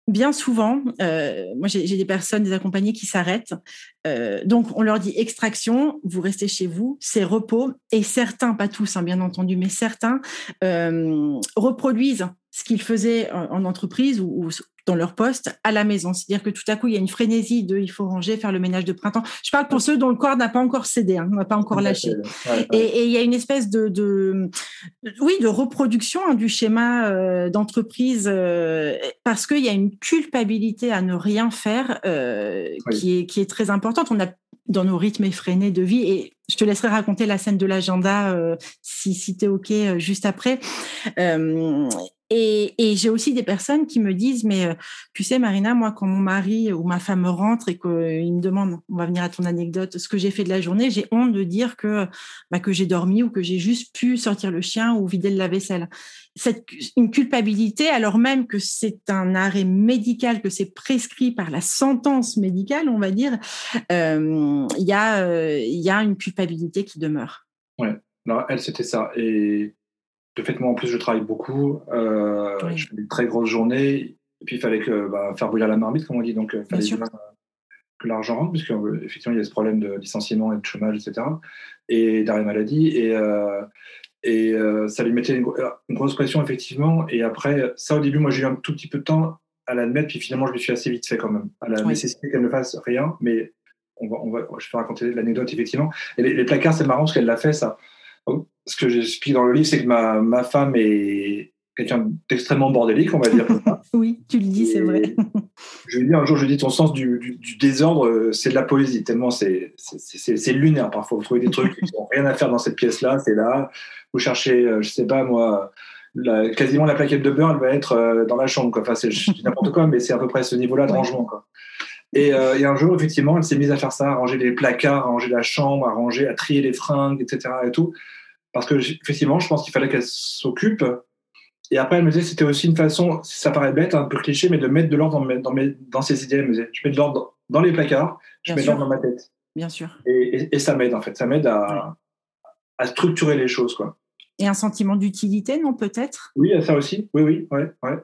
bien souvent, euh, moi j'ai des personnes, des accompagnés qui s'arrêtent. donc on leur dit extraction, vous restez chez vous, c'est repos. Et certains, pas tous, hein, bien entendu, mais certains reproduisent ce qu'ils faisaient en, entreprise ou, dans leur poste à la maison. C'est-à-dire que tout à coup, il y a une frénésie de il faut ranger, faire le ménage de printemps. Je parle pour ceux dont le corps n'a pas encore cédé, hein, n'a pas encore lâché. Et, il y a une espèce de, oui, de reproduction hein, du schéma euh, d'entreprise euh, parce qu'il y a une culpabilité à ne rien faire euh, qui, est, qui est très importante. On a dans nos rythmes effrénés de vie. Et je te laisserai raconter la scène de l'agenda si, si tu es OK juste après. Et, j'ai aussi des personnes qui me disent, mais euh, tu sais, Marina, moi, quand mon mari ou ma femme rentre et qu'il me demande, on va venir à ton anecdote, ce que j'ai fait de la journée, j'ai honte de dire que, bah, que j'ai dormi ou que j'ai juste pu sortir le chien ou vider le lave-vaisselle. C'est une culpabilité, alors même que c'est un arrêt médical, que c'est prescrit par la sentence médicale, on va dire, euh, il y, a, euh, y a une culpabilité qui demeure. Ouais, alors elle, c'était ça. Et de fait, moi, en plus, je travaille beaucoup. Euh, Je fais des très grosses journées. Et puis, il fallait que, bah, faire bouillir la marmite, comme on dit. Donc, il fallait que l'argent rentre, puisqu'effectivement, il y a ce problème de licenciement et de chômage, etc. Et d'arrêt maladie. Et, euh, et euh, ça lui mettait une, grosse pression, effectivement. Et après, ça, au début, moi, j'ai eu un tout petit peu de temps à l'admettre. Puis finalement, je me suis assez vite fait quand même. À la nécessité qu'elle ne fasse rien. Mais on va, on va, je vais raconter l'anecdote, effectivement. Et les, les placards, c'est marrant parce qu'elle l'a fait, ça ce que j'explique dans le livre, c'est que ma, ma femme est, quelqu'un d'extrêmement bordélique, on va dire. oui, tu le dis, c'est vrai. je lui dit un jour, je lui dit ton sens du, du, désordre, euh, c'est de la poésie, tellement c'est lunaire parfois. Vous trouvez des trucs qui n'ont rien à faire dans cette pièce-là, c'est là. Vous cherchez, euh, je sais pas moi, la, quasiment la plaquette de beurre, elle va être euh, dans la chambre. Quoi. Enfin, c'est n'importe quoi, mais c'est à peu près ce niveau-là de rangement. Quoi. Et, et, un jour, effectivement, elle s'est mise à faire ça, à ranger les placards, à ranger la chambre, à ranger, à trier les fringues, etc. Et tout. Parce que, effectivement, je pense qu'il fallait qu'elle s'occupe et après, elle me disait c'était aussi une façon, ça paraît bête, un peu cliché, mais de mettre de l'ordre dans, dans, dans ses idées. Elle me disait je mets de l'ordre dans les placards, je mets de l'ordre dans ma tête. Bien sûr. Et, et, ça m'aide, en fait. Ça m'aide à, à, structurer les choses. Quoi. Et un sentiment d'utilité, non, peut-être? Oui, ça aussi. Oui, oui, ouais, ouais.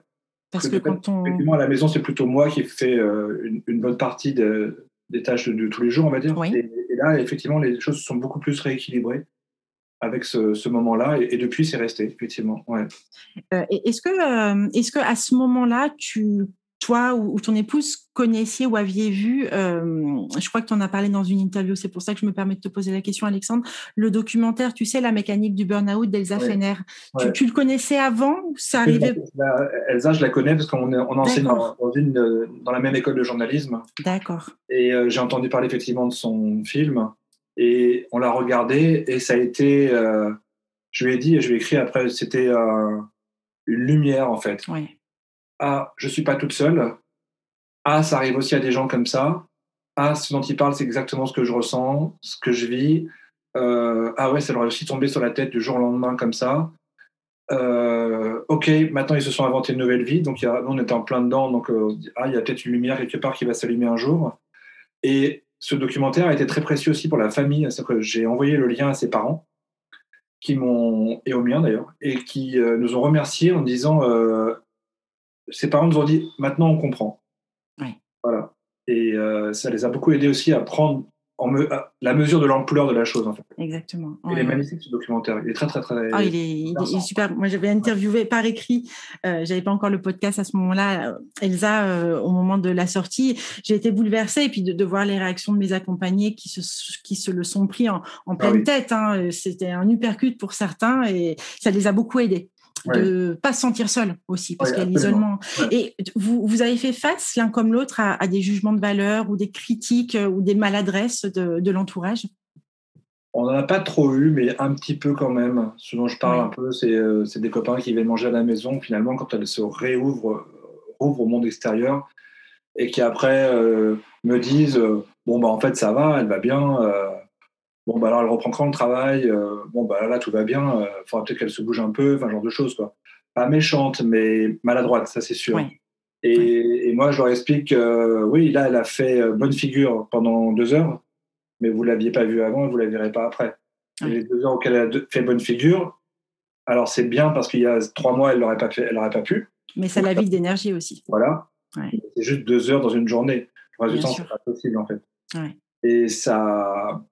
Parce, que, quand on. Effectivement, à la maison, c'est plutôt moi qui fais euh, une, bonne partie des tâches de, tous les jours, on va dire. Oui. Et, là, effectivement, les choses sont beaucoup plus rééquilibrées avec ce, moment-là. Et, depuis, c'est resté, effectivement. Ouais. Euh, est-ce que, euh, est-ce que à ce moment-là, tu, toi ou, ton épouse connaissiez ou aviez vu, euh, je crois que tu en as parlé dans une interview, c'est pour ça que je me permets de te poser la question, Alexandre, le documentaire, tu sais, La mécanique du burn-out d'Elsa Fener. Tu, le connaissais avant ou ça arrivait Elsa, je la connais parce qu'on on enseigne dans, une, dans la même école de journalisme. D'accord. Et j'ai entendu parler effectivement de son film. Et on l'a regardé et ça a été, euh, je lui ai dit et je lui ai écrit après, c'était euh, une lumière en fait. Oui. Ah, je suis pas toute seule. Ah, ça arrive aussi à des gens comme ça. Ah, ce dont il parle, c'est exactement ce que je ressens, ce que je vis. Euh, ah ouais, ça leur a aussi tombé sur la tête du jour au lendemain comme ça. ok, maintenant ils se sont inventés une nouvelle vie, donc y a, nous on était en plein dedans, donc ah, il y a peut-être une lumière quelque part qui va s'allumer un jour. Et ce documentaire a été très précieux aussi pour la famille. J'ai envoyé le lien à ses parents, qui m'ont et aux miens d'ailleurs, et qui euh, nous ont remerciés en disant euh, ses parents nous ont dit maintenant on comprend. Voilà. Et euh, ça les a beaucoup aidés aussi à prendre la mesure de l'ampleur de la chose en fait. Exactement. Il est magnifique ce documentaire. Il est très très très. Ah, il, est, super. Moi j'avais interviewé par écrit. Euh, j'avais pas encore le podcast à ce moment-là. Euh, Elsa euh, au moment de la sortie, j'ai été bouleversée et puis de, voir les réactions de mes accompagnés qui se qui se le sont pris en, en ah pleine tête. Hein. C'était un uppercut pour certains et ça les a beaucoup aidés de pas se sentir seul aussi, parce qu'il y a l'isolement. Et vous, vous avez fait face l'un comme l'autre à, des jugements de valeur ou des critiques euh, ou des maladresses de, l'entourage? On n'en a pas trop eu, mais un petit peu quand même. Ce dont je parle un peu, euh, c'est des copains qui viennent manger à la maison, finalement, quand elles se réouvrent au monde extérieur, et qui après euh, me disent Bon, bah en fait, ça va, elle va bien Bon, bah alors elle reprend quand le travail euh, Bon, bah là, tout va bien. Il euh, faudra peut-être qu'elle se bouge un peu, enfin, genre de choses, quoi. Pas méchante, mais maladroite, ça c'est sûr. Et, moi, je leur explique que oui, là, elle a fait euh, bonne figure pendant deux heures, mais vous ne l'aviez pas vue avant et vous ne la verrez pas après. les deux heures auxquelles elle a fait bonne figure, alors c'est bien parce qu'il y a trois mois, elle n'aurait pas, fait, elle pas pu. Mais ça la vide d'énergie aussi. Voilà. C'est juste deux heures dans une journée. Le reste du temps, c'est pas possible en fait. Et ça,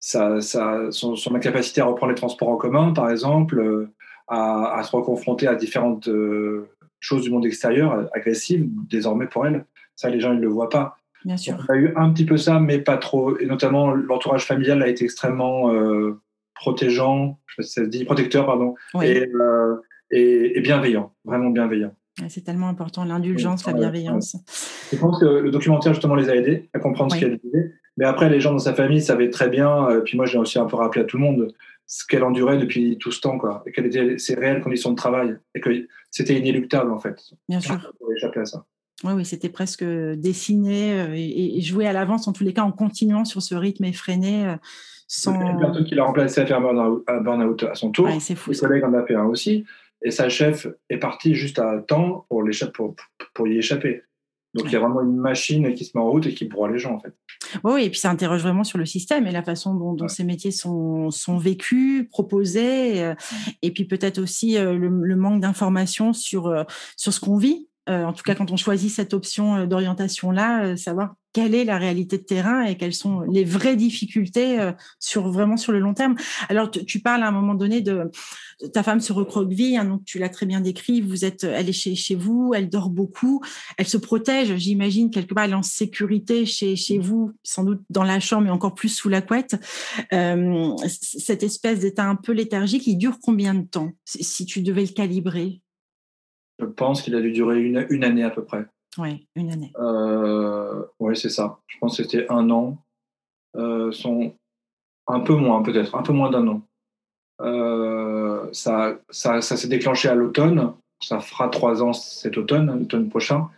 ça, ça, son, son, incapacité à reprendre les transports en commun, par exemple, euh, à, à, se reconfronter à différentes euh, choses du monde extérieur, euh, agressives, désormais pour elle. Ça, les gens, ils ne le voient pas. Bien sûr. On a eu un petit peu ça, mais pas trop. Et notamment, l'entourage familial a été extrêmement euh, protégeant, je sais pas si ça se dit, protecteur, pardon, et, et, et, bienveillant, vraiment bienveillant. C'est tellement important, l'indulgence, la bienveillance. Je pense que le documentaire, justement, les a aidés à comprendre ce qu'elle disait. Mais après, les gens dans sa famille savaient très bien, euh, puis moi j'ai aussi un peu rappelé à tout le monde, ce qu'elle endurait depuis tout ce temps, quoi, et quelles étaient ses réelles conditions de travail, et que c'était inéluctable en fait. Bien sûr. Pour échapper à ça. Oui, oui, c'était presque dessiné euh, et, joué à l'avance, en tous les cas, en continuant sur ce rythme effréné. Euh, sans... Il y a une personne qui l'a remplacé à faire un burn-out à son tour. Ouais, c'est fou. Les collègues en a fait un aussi. Et sa chef est partie juste à temps pour, pour, pour y échapper. Donc il y a vraiment une machine qui se met en route et qui broie les gens en fait. Oui, et puis ça interroge vraiment sur le système et la façon dont, ces métiers sont, sont vécus, proposés, euh, et puis peut-être aussi euh, le, manque d'informations sur, euh, sur ce qu'on vit. En tout cas, quand on choisit cette option d'orientation-là, savoir quelle est la réalité de terrain et quelles sont les vraies difficultés sur vraiment sur le long terme. Alors, tu parles à un moment donné de ta femme se recroqueville, hein, donc tu l'as très bien décrit. Vous êtes, elle est chez, vous, elle dort beaucoup, elle se protège, j'imagine quelque part, elle est en sécurité chez, vous, sans doute dans la chambre, mais encore plus sous la couette. Euh, cette espèce d'état un peu léthargique, il dure combien de temps si tu devais le calibrer? Je pense qu'il a dû durer une, une, année à peu près. Oui, une année. Euh, oui, c'est ça. Je pense que c'était un an. Euh, son... Un peu moins, peut-être, un peu moins d'un an. Euh, ça, ça, ça s'est déclenché à l'automne. Ça fera trois ans cet automne, l'automne prochain.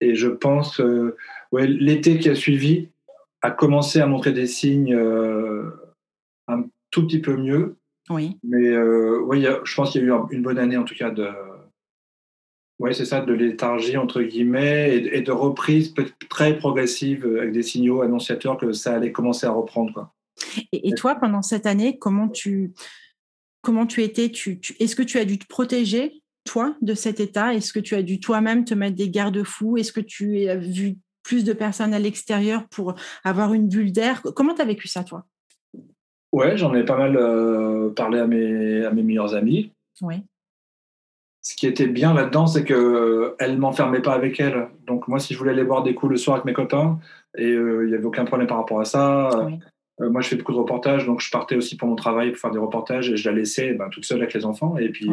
Et je pense que ouais, l'été qui a suivi a commencé à montrer des signes un tout petit peu mieux. Oui. Mais oui, je pense qu'il y a eu une bonne année en tout cas de, oui, c'est ça, de léthargie, entre guillemets, et, de reprise très progressive avec des signaux annonciateurs que ça allait commencer à reprendre. Quoi. Et, et toi, pendant cette année, comment tu, comment tu étais? Tu, Est-ce que tu as dû te protéger, toi, de cet état? Est-ce que tu as dû toi-même te mettre des garde-fous? Est-ce que tu as vu plus de personnes à l'extérieur pour avoir une bulle d'air? Comment tu as vécu ça, toi? Ouais, j'en ai pas mal euh, parlé à mes, à mes meilleurs amis. Oui ce qui était bien là-dedans, c'est qu'elle euh, ne m'enfermait pas avec elle. Donc moi, si je voulais aller boire des coups le soir avec mes copains, et euh, il n'y avait aucun problème par rapport à ça. Euh, moi, je fais beaucoup de reportages, donc je partais aussi pour mon travail pour faire des reportages, et je la laissais ben, toute seule avec les enfants. Et puis,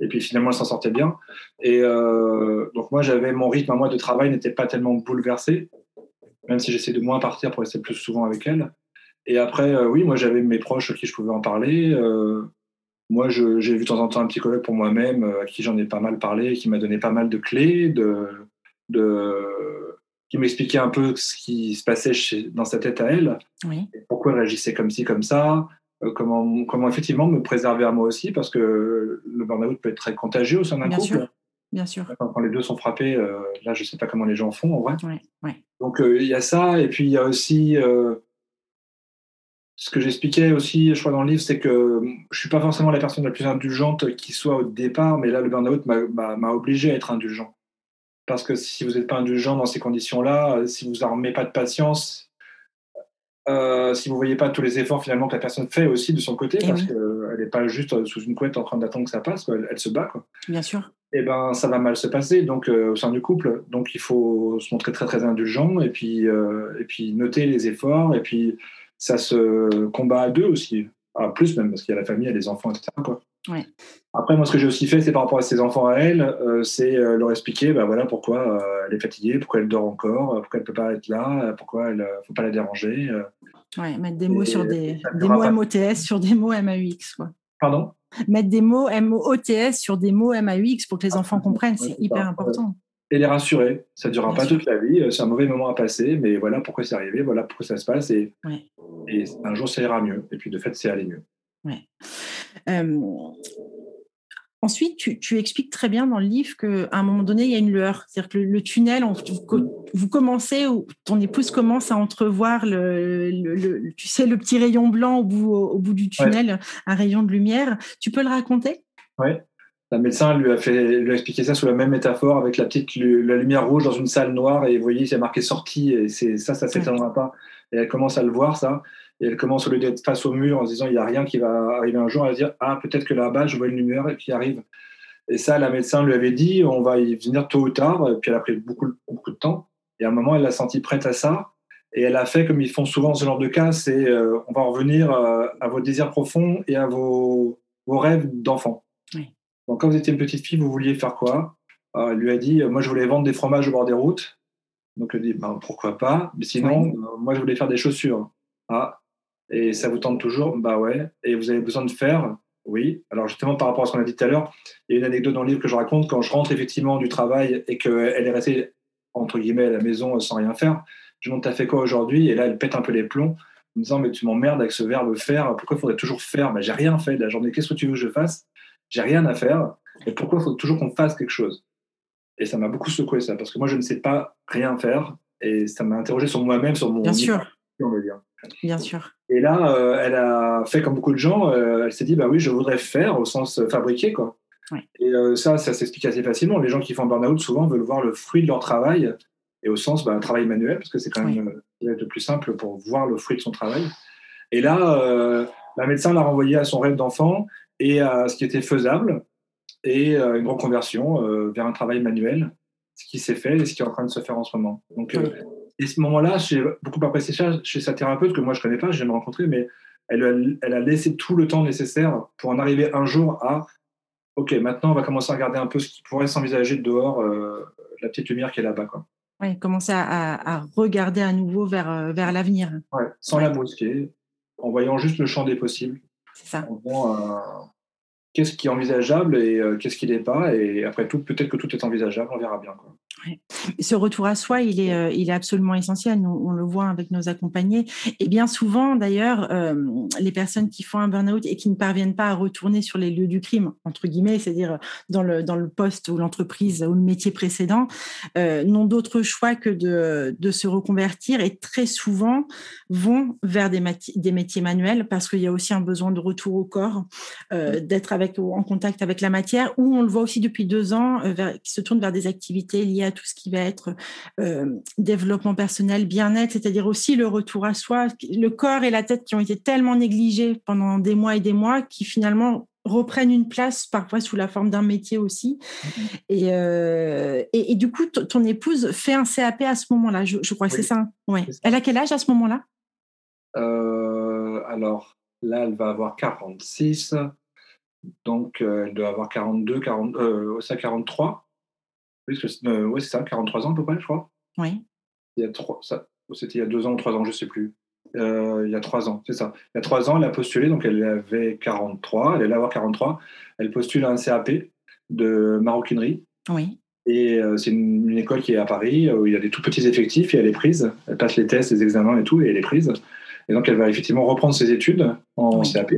et puis finalement, elle s'en sortait bien. Et donc moi, j'avais mon rythme à moi de travail n'était pas tellement bouleversé, même si j'essayais de moins partir pour rester plus souvent avec elle. Et après, oui, moi, j'avais mes proches à qui je pouvais en parler. Moi, j'ai vu de temps en temps un psychologue pour moi-même, euh, à qui j'en ai pas mal parlé, qui m'a donné pas mal de clés, de, de, qui m'expliquait un peu ce qui se passait chez, dans sa tête à elle, oui. pourquoi elle agissait comme ci, comme ça, euh, comment, comment effectivement me préserver à moi aussi, parce que le burn-out peut être très contagieux au sein d'un couple. Sûr. Bien sûr. Quand, les deux sont frappés, euh, là, je ne sais pas comment les gens font en vrai. Ouais, ouais. Donc, il y a ça, et puis il y a aussi ce que j'expliquais aussi, je crois, dans le livre, c'est que je suis pas forcément la personne la plus indulgente qui soit au départ, mais là, le burn-out m'a obligé à être indulgent. Parce que si vous n'êtes pas indulgent dans ces conditions-là, si vous n'en pas de patience, euh, si vous voyez pas tous les efforts finalement que la personne fait aussi de son côté, Et parce oui. qu'elle n'est pas juste sous une couette en train d'attendre que ça passe, quoi. Elle, elle, se bat. Quoi. Bien sûr. Et ben, ça va mal se passer donc euh, au sein du couple. Donc il faut se montrer très très indulgent et puis euh, et puis noter les efforts et puis ça se combat à deux aussi. Ah, plus même, parce qu'il y a la famille, il y a les enfants, etc. Quoi. Ouais. Après, moi, ce que j'ai aussi fait, c'est par rapport à ses enfants à elle, euh, c'est euh, leur expliquer bah, voilà, pourquoi euh, elle est fatiguée, pourquoi elle dort encore, pourquoi elle ne peut pas être là, pourquoi il ne faut pas la déranger. Ouais, mettre des mots sur des, des mots MOTS sur des mots MAUX. Quoi. Pardon? Mettre des mots MOTS sur des mots MAUX pour que les enfants comprennent, c'est hyper important et les rassurer. Ça ne durera Bien pas sûr. toute la vie, c'est un mauvais moment à passer, mais voilà pourquoi c'est arrivé, voilà pourquoi ça se passe, et, ouais. et un jour ça ira mieux. Et puis de fait, c'est allé mieux. Ouais. Euh, ensuite, tu, tu, expliques très bien dans le livre qu'à un moment donné, il y a une lueur. C'est-à-dire que le, le tunnel, on, vous, vous, commencez, ton épouse commence à entrevoir le, le, tu sais, le petit rayon blanc au bout, au, au bout du tunnel, ouais. un rayon de lumière. Tu peux le raconter? Oui la médecin lui a fait lui a expliqué ça sous la même métaphore avec la petite la lumière rouge dans une salle noire et vous voyez c'est marqué sortie et c'est ça ça s'éteindra pas. Et elle commence à le voir ça. Et elle commence au lieu d'être face au mur en se disant il y a rien qui va arriver un jour elle va dire ah peut-être que là-bas je vois une lumière qui arrive. Et ça la médecin lui avait dit on va y venir tôt ou tard. Et puis elle a pris beaucoup beaucoup de temps. Et à un moment elle l'a senti prête à ça. Et elle a fait comme ils font souvent ce genre de cas c'est euh, on va en revenir euh, à vos désirs profonds et à vos, vos rêves d'enfant. Donc, quand vous étiez une petite fille, vous vouliez faire quoi? Euh, Elle lui a dit Moi, je voulais vendre des fromages au bord des routes. Donc, elle dit ben, Pourquoi pas? Mais sinon, oui. euh, moi, je voulais faire des chaussures. Ah, et ça vous tente toujours? Bah ouais. Et vous avez besoin de faire? Oui. Alors, justement, par rapport à ce qu'on a dit tout à l'heure, il y a une anecdote dans le livre que je raconte. Quand je rentre effectivement du travail et qu'elle est restée, entre guillemets, à la maison sans rien faire, je demande T'as fait quoi aujourd'hui? Et là, elle pète un peu les plombs en me disant Mais tu m'emmerdes avec ce verbe faire. Pourquoi il faudrait toujours faire? Bah, J'ai rien fait de la journée. Qu'est-ce que tu veux que je fasse? J'ai rien à faire. Et pourquoi il faut toujours qu'on fasse quelque chose? Et ça m'a beaucoup secoué ça, parce que moi, je ne sais pas rien faire. Et ça m'a interrogé sur moi-même, sur mon. Bien sûr. On va dire. Bien sûr. Et là, euh, elle a fait comme beaucoup de gens. Euh, elle s'est dit, bah oui, je voudrais faire au sens euh, fabriquer, quoi. Ouais. Et euh, ça, ça s'explique assez facilement. Les gens qui font burn-out souvent veulent voir le fruit de leur travail, et au sens bah, travail manuel, parce que c'est quand même le plus simple pour voir le fruit de son travail. Et là, la médecin l'a renvoyé à son rêve d'enfant et à ce qui était faisable et euh, une reconversion euh, vers un travail manuel, ce qui s'est fait et ce qui est en train de se faire en ce moment. Donc, euh, et ce moment-là, j'ai beaucoup apprécié ça chez sa thérapeute que moi je connais pas, je viens de rencontrer, mais elle, elle, a laissé tout le temps nécessaire pour en arriver un jour à ok, maintenant on va commencer à regarder un peu ce qui pourrait s'envisager dehors, la petite lumière qui est là-bas. Quoi. Ouais, commencer à, regarder à nouveau vers, vers l'avenir. Ouais, sans la brusquer, en voyant juste le champ des possibles. C'est ça. En qu'est-ce qui est envisageable et qu'est-ce qui n'est pas. Et après tout, peut-être que tout est envisageable, on verra bien. Quoi. Ce retour à soi, il est, euh, il est absolument essentiel. on le voit avec nos accompagnés. Et bien souvent, d'ailleurs, euh, les personnes qui font un burn-out et qui ne parviennent pas à retourner sur les lieux du crime, entre guillemets, c'est-à-dire dans le, dans le poste ou l'entreprise ou le métier précédent, euh, n'ont d'autre choix que de, de, se reconvertir et très souvent vont vers des, des métiers manuels parce qu'il y a aussi un besoin de retour au corps, d'être avec en contact avec la matière, ou on le voit aussi depuis deux ans, qui se tournent vers des activités liées à tout ce qui va être euh, développement personnel, bien-être, c'est-à-dire aussi le retour à soi, le corps et la tête qui ont été tellement négligés pendant des mois et des mois, qui finalement reprennent une place parfois sous la forme d'un métier aussi. Mm-hmm. Euh, et, et, du coup, ton épouse fait un CAP à ce moment-là, je, crois que c'est ça. Ouais. Elle a quel âge à ce moment-là? Euh, Alors là, elle va avoir 46. Donc, elle doit avoir 42, 40, euh, ça 43. Oui, c'est ça, 43 ans à peu près, je crois. Oui. Il y a trois, ça, c'était il y a deux ans ou trois ans, je ne sais plus. Euh, il y a trois ans, c'est ça. Il y a trois ans, elle a postulé, donc elle avait 43, elle allait avoir 43. Elle postule à un CAP de maroquinerie. Oui. Et euh, c'est une, école qui est à Paris, où il y a des tout petits effectifs et elle est prise. Elle passe les tests, les examens et tout, et elle est prise. Et donc elle va effectivement reprendre ses études en CAP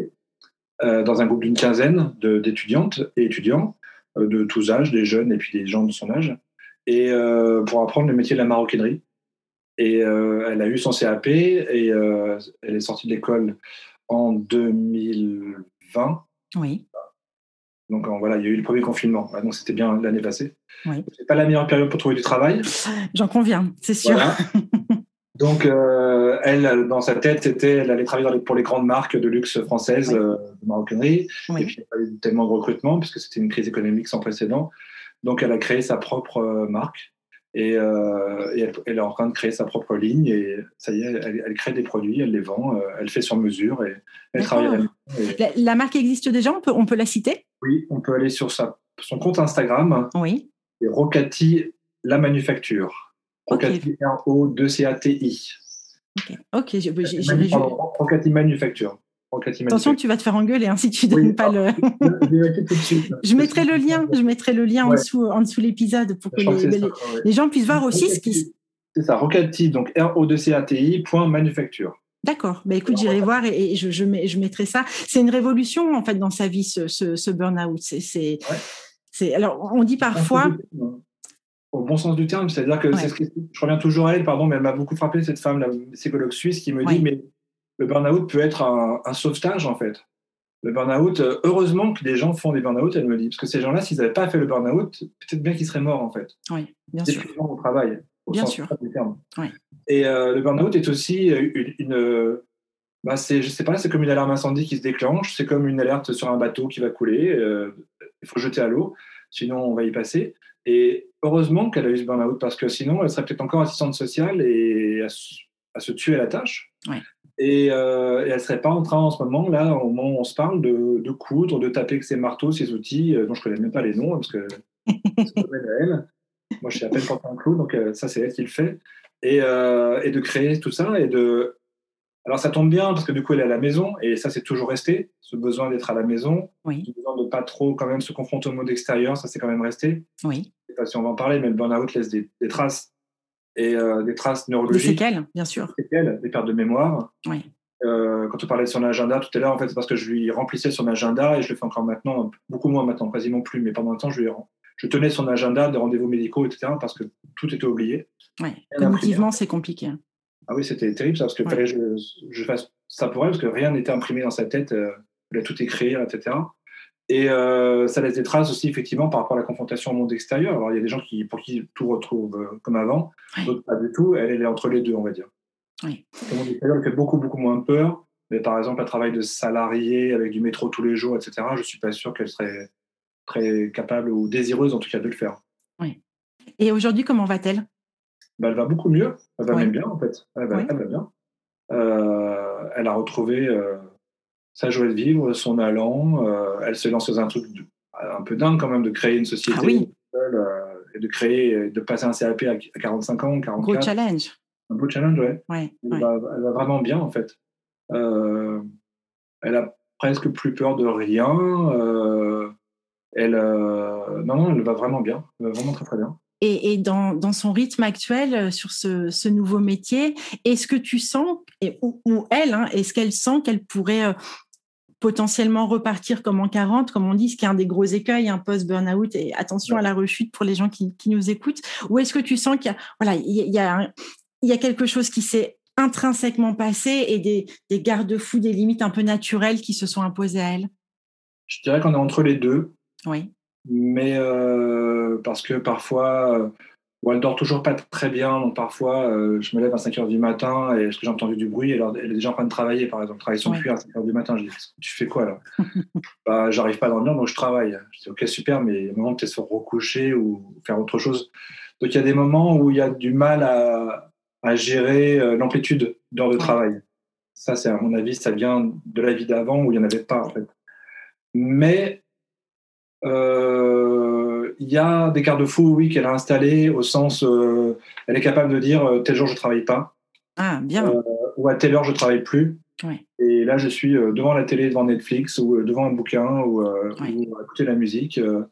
euh, dans un groupe d'une quinzaine d'étudiantes et étudiants. Euh, de tous âges, des jeunes et puis des gens de son âge, et euh, pour apprendre le métier de la maroquinerie. Et euh, elle a eu son CAP et elle est sortie de l'école en 2020. Oui. Donc voilà, il y a eu le premier confinement. Donc c'était bien l'année passée. Oui. C'est pas la meilleure période pour trouver du travail. J'en conviens, c'est sûr. Donc, euh, elle, dans sa tête, c'était, elle allait travailler pour les grandes marques de luxe françaises euh, de maroquinerie. Et puis, il n'y a pas eu tellement de recrutement puisque c'était une crise économique sans précédent. Donc, elle a créé sa propre euh, marque et, elle, est en train de créer sa propre ligne. Et ça y est, elle, crée des produits, elle les vend, elle fait sur mesure et elle travaille. la, la, marque existe déjà, on peut, on peut la citer? Oui, on peut aller sur sa, son compte Instagram. Oui. Et Rocati La Manufacture. Rocati R-O-2-C-A-T-I. Ok, j'ai Rocati Manufacture. Attention, tu vas te faire engueuler hein, si tu ne donnes pas le. je mettrai le lien, je mettrai le lien en dessous, en dessous l'épisode pour que, les, les, gens puissent voir aussi ce qui. C'est ça, Rocati, donc R-O-2-C-A-T-I, point manufacture. D'accord. Bah, écoute, j'irai voir et, je, je, je, mettrai ça. C'est une révolution en fait dans sa vie ce, ce, ce burn-out. C'est, alors on dit parfois au bon sens du terme. C'est-à-dire que je reviens toujours à elle, pardon, mais elle m'a beaucoup frappé, cette femme, la psychologue suisse, qui me dit Mais le burn-out peut être un, sauvetage, en fait. Le burn-out, euh, heureusement que des gens font des burn-out, elle me dit, parce que ces gens-là, s'ils n'avaient pas fait le burn-out, peut-être bien qu'ils seraient morts, en fait. Oui, bien sûr. au travail, au bien sens sûr. du terme. Oui. Et euh, le burn-out est aussi une. une bah c'est, je sais pas, c'est comme une alarme incendie qui se déclenche, c'est comme une alerte sur un bateau qui va couler, euh, il faut jeter à l'eau, sinon on va y passer. Et heureusement qu'elle a eu ce burn-out parce que sinon, elle serait peut-être encore assistante sociale et à, se tuer à la tâche. Et, euh, et, elle serait pas en train en ce moment, là, au moment où on se parle, de, de coudre, de taper avec ses marteaux, ses outils, euh, dont je connais même pas les noms parce que c'est elle. Moi, je suis à peine porté un clou, donc euh, ça, c'est elle qui le fait. Et, et, de créer tout ça et de. Alors, ça tombe bien parce que du coup, elle est à la maison et ça, c'est toujours resté. Ce besoin d'être à la maison, oui. ce besoin de pas trop quand même se confronter au monde extérieur, ça, c'est quand même resté. Oui pas si on va en parler, mais le burn-out laisse des, traces et euh, des traces neurologiques. Des séquelles, bien sûr. Des séquelles, des pertes de mémoire. Oui. Euh, quand on parlait de son agenda tout à l'heure, en fait, c'est parce que je lui remplissais son agenda et je le fais encore maintenant, beaucoup moins maintenant, quasiment plus, mais pendant un temps, je, lui, je tenais son agenda de rendez-vous médicaux, etc., parce que tout était oublié. Oui, cognitivement, c'est compliqué. Ah oui, c'était terrible, ça, parce que fallait que je, fasse ça pour elle, parce que rien n'était imprimé dans sa tête, euh, elle a tout écrire, etc. Et euh, ça laisse des traces aussi, effectivement, par rapport à la confrontation au monde extérieur. Alors, il y a des gens qui, pour qui tout retrouve euh, comme avant, d'autres pas du tout. Elle, elle, est entre les deux, on va dire. Oui. Le monde extérieur fait beaucoup, beaucoup moins peur. Mais par exemple, un travail de salarié avec du métro tous les jours, etc., je ne suis pas sûr qu'elle serait très capable ou désireuse, en tout cas, de le faire. Oui. Et aujourd'hui, comment va-t-elle? Bah, Elle va beaucoup mieux. Elle va même bien, en fait. Elle va, elle va bien. Euh, elle a retrouvé sa joie de vivre, son allant. Euh, elle se lance dans un truc un peu dingue quand même de créer une société Ah oui. seule, euh, et de créer, de passer un CAP à à 45 ans, 44. Gros challenge. Un beau challenge, ouais. Ouais, Elle, ouais. va, elle va vraiment bien en fait. Euh, elle a presque plus peur de rien. euh, elle, euh, non, non, elle va vraiment bien. Elle va vraiment très très bien. Et, et dans, dans son rythme actuel euh, sur ce, ce nouveau métier, est-ce que tu sens, et, ou, ou elle, hein, est-ce qu'elle sent qu'elle pourrait euh, potentiellement repartir comme en 40, comme on dit, ce qui est un des gros écueils, un post-burnout, et attention à la rechute pour les gens qui, qui nous écoutent, ou est-ce que tu sens qu'il y a, voilà, il y a, il y a, un- il y a quelque chose qui s'est intrinsèquement passé et des, des garde-fous, des limites un peu naturelles qui se sont imposées à elle? Je dirais qu'on est entre les deux. Oui, mais euh, parce que parfois, euh, bon, elle dort toujours pas très bien, donc parfois euh, je me lève à 5 heures du matin et est-ce que j'ai entendu du bruit, alors elle est déjà en train de travailler par exemple, travailler son Ouais. cuir à 5 heures du matin, je dis tu fais quoi là? Bah j'arrive pas à dormir donc je travaille. Je dis ok super, mais il y a un moment peut-être se recoucher ou faire autre chose. Donc il y a des moments où il y a du mal à, à gérer euh, l'amplitude d'heures de travail. Ça c'est à mon avis, ça vient de la vie d'avant où il n'y en avait pas en fait. Mais il y a des garde-fous, oui, qu'elle a installés au sens, euh, elle est capable de dire euh, tel jour je travaille pas, ah, bien, Euh, ou à telle heure je travaille plus. Et là, je suis euh, devant la télé, devant Netflix, ou euh, devant un bouquin, ou, euh, à écouter la musique, euh,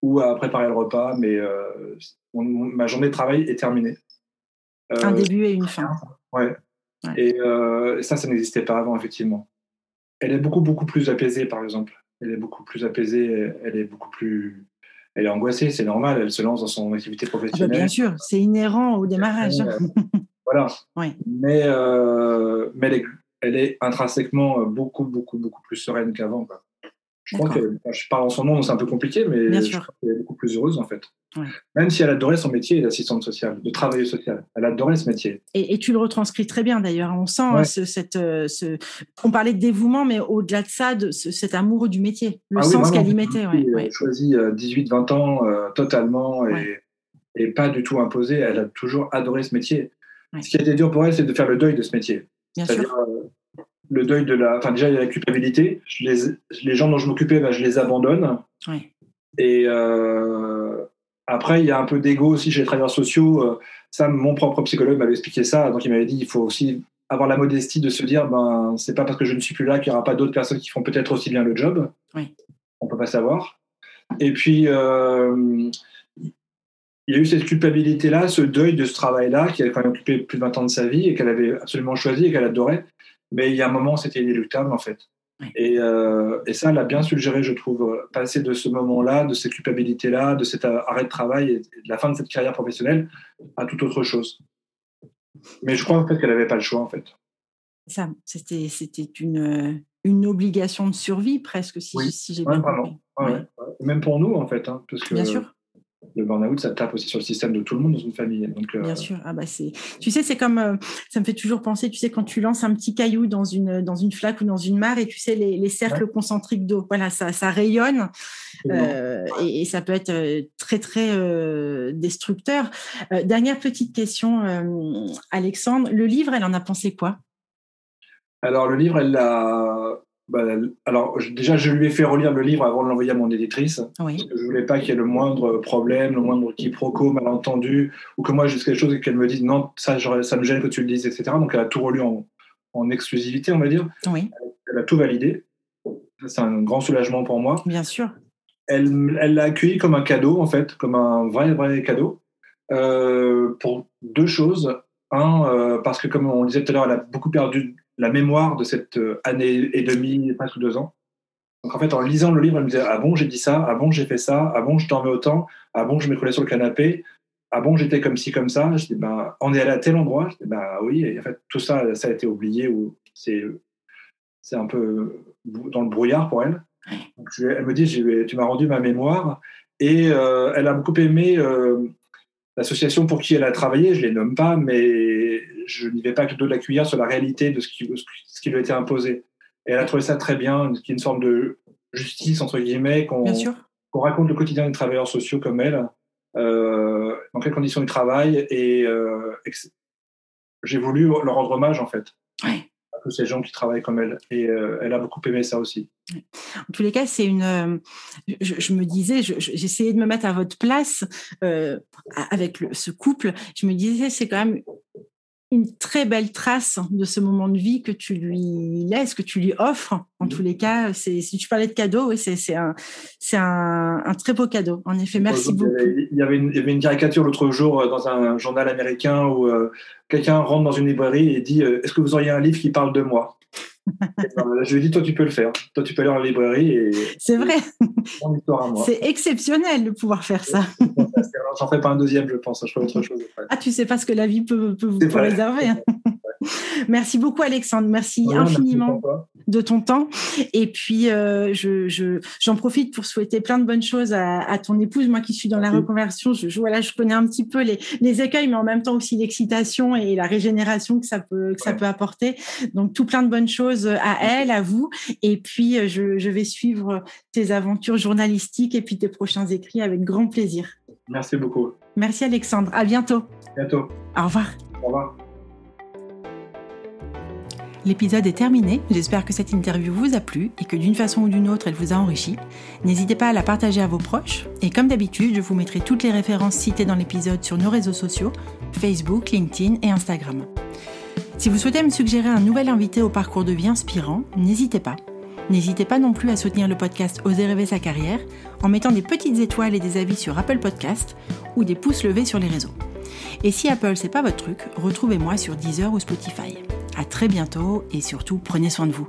ou à préparer le repas. Mais euh, ma journée de travail est terminée. un Euh, début et une fin. Ouais. Ouais. Et euh, ça, ça n'existait pas avant, effectivement. Elle est beaucoup, beaucoup plus apaisée, par exemple. Elle est beaucoup plus apaisée, elle est beaucoup plus. Elle est angoissée, c'est normal, elle se lance dans son activité Ah bah, professionnelle. bien sûr, c'est inhérent au démarrage. Euh, voilà. Mais, euh, mais elle, est, elle est intrinsèquement beaucoup, beaucoup, beaucoup plus sereine qu'avant. quoi. Je crois que, je parle en son nom, c'est un peu compliqué, mais Bien je sûr. crois qu'elle est beaucoup plus heureuse, en fait. Ouais. Même si elle adorait son métier d'assistante sociale, de travailleuse sociale. Elle adorait ce métier. Et, et tu le retranscris très bien d'ailleurs. On sent Ouais. hein, ce, cette, euh, ce... On parlait de dévouement, mais au-delà de ça, de ce- cet amour du métier, le Ah sens qu'elle y mettait. Ouais, euh, ouais. choisi 18-20 ans euh, totalement et, Ouais. et pas du tout imposé. Elle a toujours adoré ce métier. Ouais. Ce qui a été dur pour elle, c'est de faire le deuil de ce métier. Bien sûr. euh, le deuil de la. Enfin, déjà, il y a la culpabilité. Je les, les gens dont je m'occupais, ben, je les abandonne. Ouais. Et euh, après, il y a un peu d'ego aussi chez les travailleurs sociaux. Euh, Ça, mon propre psychologue m'avait expliqué ça. Donc, il m'avait dit il faut aussi avoir la modestie de se dire ben, c'est pas parce que je ne suis plus là qu'il n'y aura pas d'autres personnes qui font peut-être aussi bien le job. Oui. On peut pas savoir. Et puis, euh, il y a eu cette culpabilité-là, ce deuil de ce travail-là, qui a quand même occupé plus de 20 ans de sa vie et qu'elle avait absolument choisi et qu'elle adorait. Mais il y a un moment, c'était inéluctable, en fait. Oui. Et, euh, et ça, elle a bien suggéré, je trouve, euh, passer de ce moment-là, de cette culpabilité-là, de cet euh, arrêt de travail et de la fin de cette carrière professionnelle à toute autre chose. Mais je crois en fait qu'elle n'avait pas le choix, en fait. Ça, c'était, c'était une, une obligation de survie presque, si, Oui. si j'ai bien compris. Ouais, ouais. Même pour nous, en fait, hein, parce que Bien sûr. Le burn-out, ça tape aussi sur le système de tout le monde dans une famille. Donc, euh, Bien sûr. Ah bah c'est. Tu sais, c'est comme. euh, ça me fait toujours penser. Tu sais, quand tu lances un petit caillou dans une dans une flaque ou dans une mare, et tu sais les, les cercles concentriques d'eau. Voilà, ça ça rayonne euh, et, et ça peut être euh, très très euh, destructeur. Euh, dernière petite question, euh, Alexandre. Le livre, elle en a pensé quoi? Alors, le livre, elle l'a. Bah, alors, déjà, je lui ai fait relire le livre avant de l'envoyer à mon éditrice. Oui. Parce que je voulais pas qu'il y ait le moindre problème, le moindre quiproquo, malentendu, ou que moi, je dise quelque chose et qu'elle me dise non, ça, ça me gêne que tu le dises, etc. Donc, elle a tout relu en, en exclusivité, on va dire. Oui, Elle a tout validé. C'est un grand soulagement pour moi. bien sûr. Elle elle l'a accueilli comme un cadeau, en fait, comme un vrai, vrai cadeau, euh, pour deux choses. Un, euh, parce que, comme on le disait tout à l'heure, elle a beaucoup perdu la mémoire de cette euh, année et demie, presque deux ans. Donc, en fait, en lisant le livre, elle me disait Ah bon, j'ai dit ça, ah bon, j'ai fait ça, ah bon, je dormais autant, ah bon, je m'écroulais sur le canapé, ah bon, j'étais comme ci, comme ça. Je dis ben, On est allé à tel endroit. Je dis bah oui, et en fait, tout ça, ça a été oublié ou c'est un peu dans le brouillard pour elle. Je- elle me dit Tu m'as rendu ma mémoire. Et euh, elle a beaucoup aimé euh, l'association pour qui elle a travaillé. Je ne les nomme pas, mais je n'y vais pas que de la cuillère sur la réalité de ce qui, ce qui lui a été imposé. Et elle a trouvé ça très bien, qu'il y ait une forme de justice, entre guillemets, qu'on raconte le quotidien des travailleurs sociaux comme elle, euh, dans quelles conditions ils travaillent. Et, euh, et j'ai voulu leur rendre hommage, en fait. Ouais. tous ces gens qui travaillent comme elle. Et elle a beaucoup aimé ça aussi. En tous les cas, c'est une. Je, me disais, j'essayais de me mettre à votre place avec ce couple. Je me disais, c'est quand même une très belle trace de ce moment de vie que tu lui laisses, que tu lui offres. En mmh. tous les cas, c'est si tu parlais de cadeau, oui, c'est un c'est un, un, très beau cadeau. En effet, merci beaucoup. Il y avait une, il y avait une caricature l'autre jour euh, dans un journal américain où euh, quelqu'un rentre dans une librairie et dit euh, Est-ce que vous auriez un livre qui parle de moi? Ben, je lui ai dit, toi, tu peux le faire. Toi, tu peux aller en librairie. Et, c'est vrai. C'est exceptionnel de pouvoir faire ça. J'en ferai pas un deuxième, je pense. Je ferai autre chose. Ah, tu sais pas ce que la vie peut, peut vous réserver. Merci beaucoup, Alexandre. Merci infiniment de ton temps. Et puis, euh, je, j'en profite pour souhaiter plein de bonnes choses à, ton épouse. Moi qui suis dans la reconversion, je, je, voilà, je connais un petit peu les, les écueils, mais en même temps aussi l'excitation et la régénération que ça peut, que ça peut apporter. Donc, tout plein de bonnes choses à elle, à vous. Et puis, euh, je, je vais suivre tes aventures journalistiques et puis tes prochains écrits avec grand plaisir. Merci beaucoup. Merci, Alexandre. À bientôt. Bientôt. Au revoir. Au revoir. L'épisode est terminé, j'espère que cette interview vous a plu et que d'une façon ou d'une autre elle vous a enrichi. N'hésitez pas à la partager à vos proches et comme d'habitude je vous mettrai toutes les références citées dans l'épisode sur nos réseaux sociaux, Facebook, LinkedIn et Instagram. Si vous souhaitez me suggérer un nouvel invité au parcours de vie inspirant, n'hésitez pas. N'hésitez pas non plus à soutenir le podcast Oser rêver sa carrière en mettant des petites étoiles et des avis sur Apple Podcast ou des pouces levés sur les réseaux. Et si Apple c'est pas votre truc, retrouvez-moi sur Deezer ou Spotify. À très bientôt et surtout prenez soin de vous.